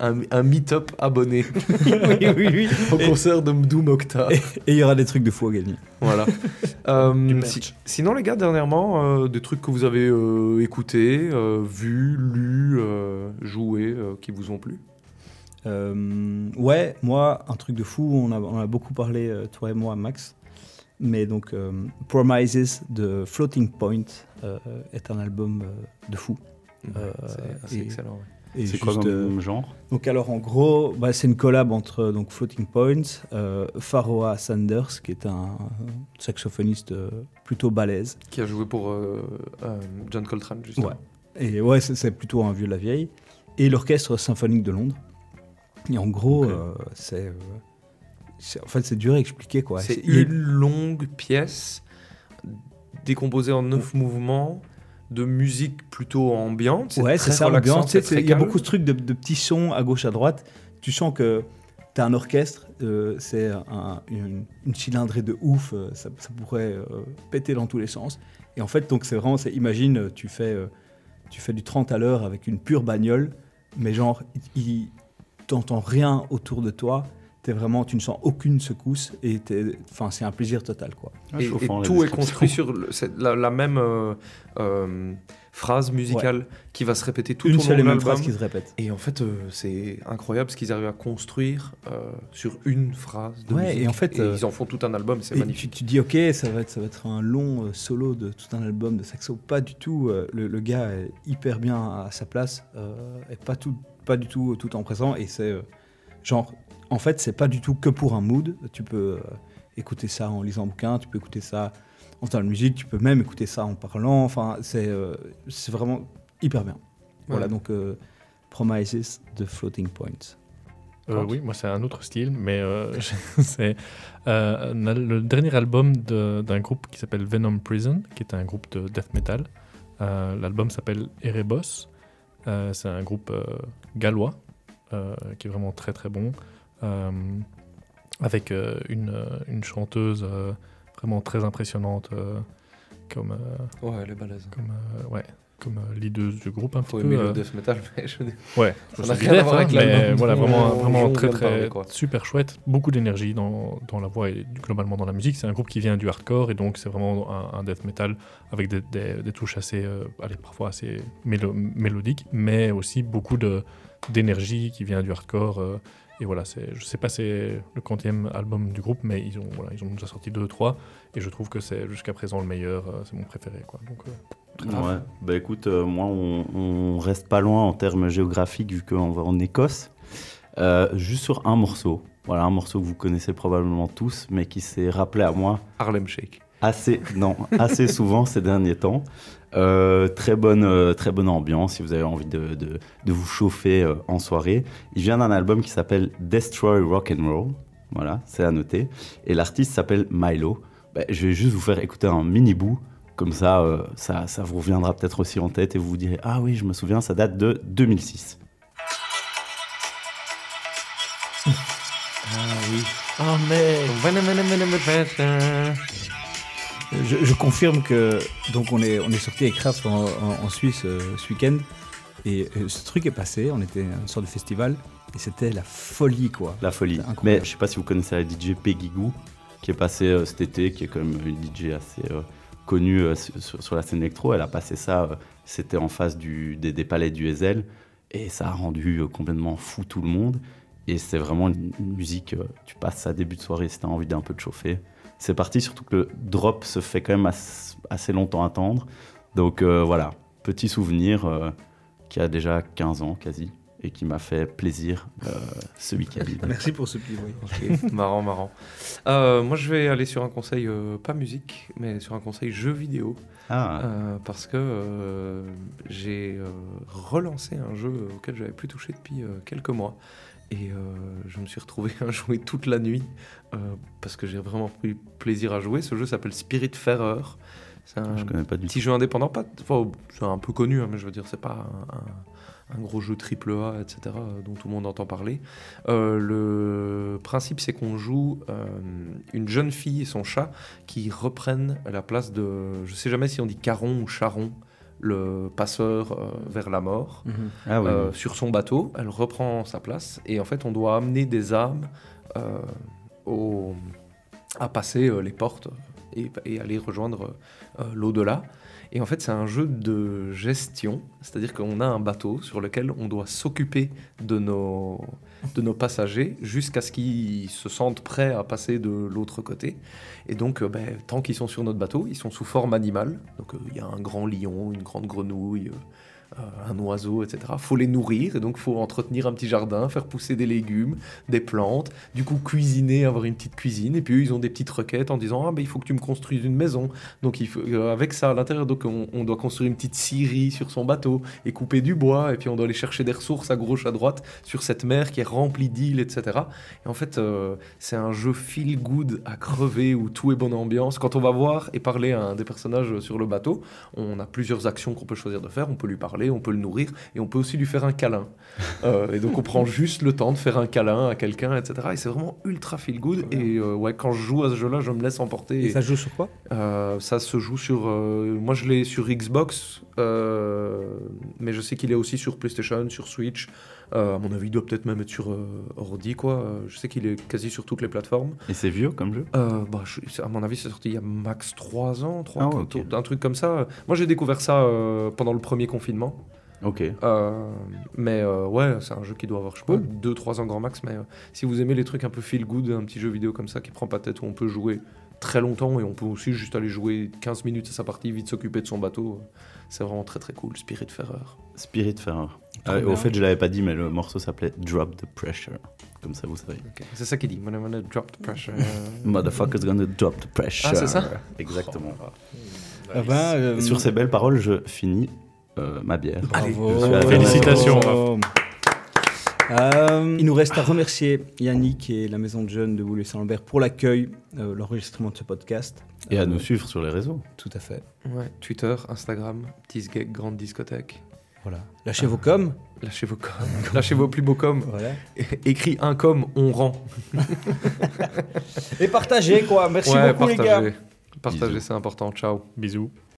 un, un meet-up abonné [LAUGHS] oui, oui, oui. au Et- concert de Mdou Mokhtar. Et il y aura des trucs de fou à gagner. Voilà. Euh, si- sinon, les gars, dernièrement, euh, des trucs que vous avez euh, écoutés, euh, vus, lus, euh, joués, euh, qui vous ont plu? Euh, ouais, moi, un truc de fou, on a, on a beaucoup parlé, euh, toi et moi, Max. Mais donc, euh, Promises de Floating Point euh, est un album euh, de fou. Euh, C'est excellent. ouais. Et C'est quoi euh, comme genre? Donc alors en gros, bah, c'est une collab entre donc Floating Points, euh, Pharoah Sanders, qui est un saxophoniste euh, plutôt balèze. Qui a joué pour euh, euh, John Coltrane, justement. Ouais. Et ouais, c'est plutôt un vieux de la vieille. Et l'orchestre symphonique de Londres. Et en gros, euh, euh, c'est- en fait, c'est dur à expliquer quoi. C'est une longue pièce décomposée en neuf mouvements de musique plutôt ambiante. Ouais, c'est ça, très Il y a beaucoup de trucs de, de petits sons à gauche, à droite. Tu sens que tu as un orchestre, euh, c'est un- une, une cylindrée de ouf, euh, ça, ça pourrait euh, péter dans tous les sens. Et en fait, donc c'est vraiment, imagine, tu fais, tu fais du 30 à l'heure avec une pure bagnole, mais genre, il, il- t'entends rien autour de toi. T'es vraiment, tu ne sens aucune secousse et enfin, c'est un plaisir total, quoi. Et, et la tout est construit sur le- la, la même euh, euh, phrase musicale qui va se répéter tout une au long seule de et même l'album. phrase qui se répète. Et en fait, euh, c'est incroyable ce qu'ils arrivent à construire euh, sur une phrase de Ouais, musique. et en fait, euh, ils en font tout un album, c'est Et magnifique. Tu, tu dis, ok, ça va, être, ça va être un long solo de tout un album de saxo. Pas du tout. euh, le, le gars est hyper bien à sa place. Euh, et pas, tout, pas du tout tout en présent. Et c'est euh, genre, en fait, c'est pas du tout que pour un mood. Tu peux euh, écouter ça en lisant un bouquin, tu peux écouter ça en faisant de la musique, tu peux même écouter ça en parlant. Enfin, c'est euh, c'est vraiment hyper bien. Voilà, Ouais. donc euh, Promises de Floating Points. Euh, oui, moi c'est un autre style, mais euh, [LAUGHS] c'est euh, le dernier album de- d'un groupe qui s'appelle Venom Prison, qui est un groupe de death metal. Euh, L'album s'appelle Erebos. Euh, c'est un groupe euh, gallois euh, qui est vraiment très très bon, euh, avec euh, une, euh, une chanteuse euh, vraiment très impressionnante euh, comme, euh, Ouais, elle est balèze. comme, euh, ouais, comme euh, leaduse du groupe un petit Faut peu. aimer euh, le death metal, [LAUGHS] mais je Ouais, Ça n'a rien à voir hein, avec mais l'album voilà, vraiment, vraiment très très parler, super chouette, beaucoup d'énergie dans, dans la voix et globalement dans la musique. C'est un groupe qui vient du hardcore et donc c'est vraiment un, un death metal avec des, des- des touches assez, euh, allez, parfois assez mélo- mélodiques, mais aussi beaucoup de d'énergie qui vient du hardcore. Et voilà, je sais pas c'est le quantième album du groupe, mais ils ont, voilà, ils ont déjà sorti deux, trois, et je trouve que c'est jusqu'à présent le meilleur, euh, c'est mon préféré. Quoi. Donc, euh, Ouais, bah écoute, euh, moi on, on reste pas loin en termes géographiques vu qu'on va en Écosse. Euh, juste sur un morceau, voilà un morceau que vous connaissez probablement tous, mais qui s'est rappelé à moi Harlem Shake. assez, non, assez souvent ces derniers temps. Euh, très, bonne, euh, très bonne ambiance si vous avez envie de, de, de vous chauffer euh, en soirée. Il vient d'un album qui s'appelle Destroy Rock and Roll. Voilà, c'est à noter. Et l'artiste s'appelle Milo. Bah, je vais juste vous faire écouter un mini bout. Comme ça, euh, ça, ça vous reviendra peut-être aussi en tête et vous vous direz Ah oui, je me souviens, ça date de 2006. Oh mais Je, je confirme que donc on est on est sorti avec Raph en, en- en Suisse euh, ce week-end et euh, ce truc est passé. On était à une sorte de festival et c'était la folie quoi. La folie. Mais je sais pas si vous connaissez la DJ Peggy Goo, qui est passée euh, cet été, qui est quand même une DJ assez connue sur, la scène électro. Elle a passé ça, c'était en face du, des, des palais du Ezel, et ça a rendu complètement fou tout le monde. Et c'est vraiment une, une musique, tu passes ça début de soirée si t'as envie d'un peu de chauffer. C'est parti, surtout que le drop se fait quand même as- assez longtemps attendre. Donc euh, voilà, petit souvenir euh, qui a déjà 15 ans quasi, et qui m'a fait plaisir euh, ce week-end. [LAUGHS] Merci pour ce petit bruit. Ok, [LAUGHS] marrant, marrant. Euh, moi, je vais aller sur un conseil, euh, pas musique, mais sur un conseil jeu vidéo. Ah. Euh, parce que euh, j'ai euh, relancé un jeu auquel j'avais plus touché depuis euh, quelques mois. Et euh, je me suis retrouvé [LAUGHS] à jouer toute la nuit euh, parce que j'ai vraiment pris plaisir à jouer. Ce jeu s'appelle Spiritfarer. C'est un Je connais pas du petit jeu indépendant, pas, enfin, c'est un peu connu, hein, mais je veux dire, c'est pas un, un- un gros jeu triple A, etc., euh, dont tout le monde entend parler. Euh, le principe, c'est qu'on joue une jeune fille et son chat qui reprennent la place de, je sais jamais si on dit Caron ou Charon, le passeur euh, vers la mort. Ah oui, Euh, oui. sur son bateau, elle reprend sa place et en fait on doit amener des âmes euh, au- à passer euh, les portes et, et aller rejoindre euh, l'au-delà. Et en fait c'est un jeu de gestion, c'est-à-dire qu'on a un bateau sur lequel on doit s'occuper de nos, passagers jusqu'à ce qu'ils se sentent prêts à passer de l'autre côté. Et donc euh, ben, tant qu'ils sont sur notre bateau, ils sont sous forme animale. Donc euh, il y a un grand lion, une grande grenouille. euh, un oiseau, etc. faut les nourrir, et donc faut entretenir un petit jardin, faire pousser des légumes, des plantes, du coup cuisiner, avoir une petite cuisine, et puis eux, ils ont des petites requêtes en disant, ah ben il faut que tu me construises une maison, donc euh, avec ça à l'intérieur, donc on, on doit construire une petite scierie sur son bateau, et couper du bois, et puis on doit aller chercher des ressources à gauche, à droite, sur cette mer qui est remplie d'îles, etc. Et en fait, euh, c'est un jeu feel good à crever, où tout est bonne ambiance. Quand on va voir et parler à un des personnages sur le bateau, on a plusieurs actions qu'on peut choisir de faire, on peut lui parler, on peut le nourrir et on peut aussi lui faire un câlin. Euh, et donc on prend juste le temps de faire un câlin à quelqu'un, etc. Et c'est vraiment ultra feel good. Et euh, ouais, quand je joue à ce jeu-là, je me laisse emporter. Et ça joue sur quoi? Euh, Ça se joue sur. moi, je l'ai sur Xbox, mais je sais qu'il est aussi sur PlayStation, sur Switch. Euh, à mon avis, il doit peut-être même être sur euh, ordi, quoi. Euh, Je sais qu'il est quasi sur toutes les plateformes. Et c'est vieux comme jeu? Euh, bah, je- à mon avis, c'est sorti il y a max 3 ans, 3, Ah ouais, ok. un truc comme ça. Moi, j'ai découvert ça euh, pendant le premier confinement. Ok. Euh, mais ouais, c'est un jeu qui doit avoir, je sais pas, 2-3 ans grand max. Mais si vous aimez les trucs un peu feel good, un petit jeu vidéo comme ça qui prend pas tête, où on peut jouer très longtemps et on peut aussi juste aller jouer 15 minutes à sa partie, vite s'occuper de son bateau, c'est vraiment très très cool. Spirit Ferrer. Ah, au fait, je l'avais pas dit, mais le morceau s'appelait Drop the Pressure. Comme ça, vous savez. C'est ça qu'il dit. When I wanna drop the pressure. [LAUGHS] Motherfucker's gonna drop the pressure. Ah, c'est ça Exactement. Ah ben, euh, Sur ces belles paroles, je finis euh, ma bière. Bravo. Je la Félicitations, Bravo. Euh, il nous reste à remercier Yannick et la Maison de Jeunes de Boulay-Saint-Lambert pour l'accueil, euh, l'enregistrement de ce podcast. Et à Euh, nous suivre sur les réseaux. Tout à fait. Ouais, Twitter, Instagram, Tisgeg, Grande Discothèque. Voilà. Lâchez vos coms. Lâchez vos coms. [LAUGHS] Lâchez vos plus beaux coms. Voilà. Écrit un com, on rend. [LAUGHS] Et partagez, quoi. Merci Ouais, beaucoup, les gars. partagez. Partagez, c'est important. Ciao. Bisous.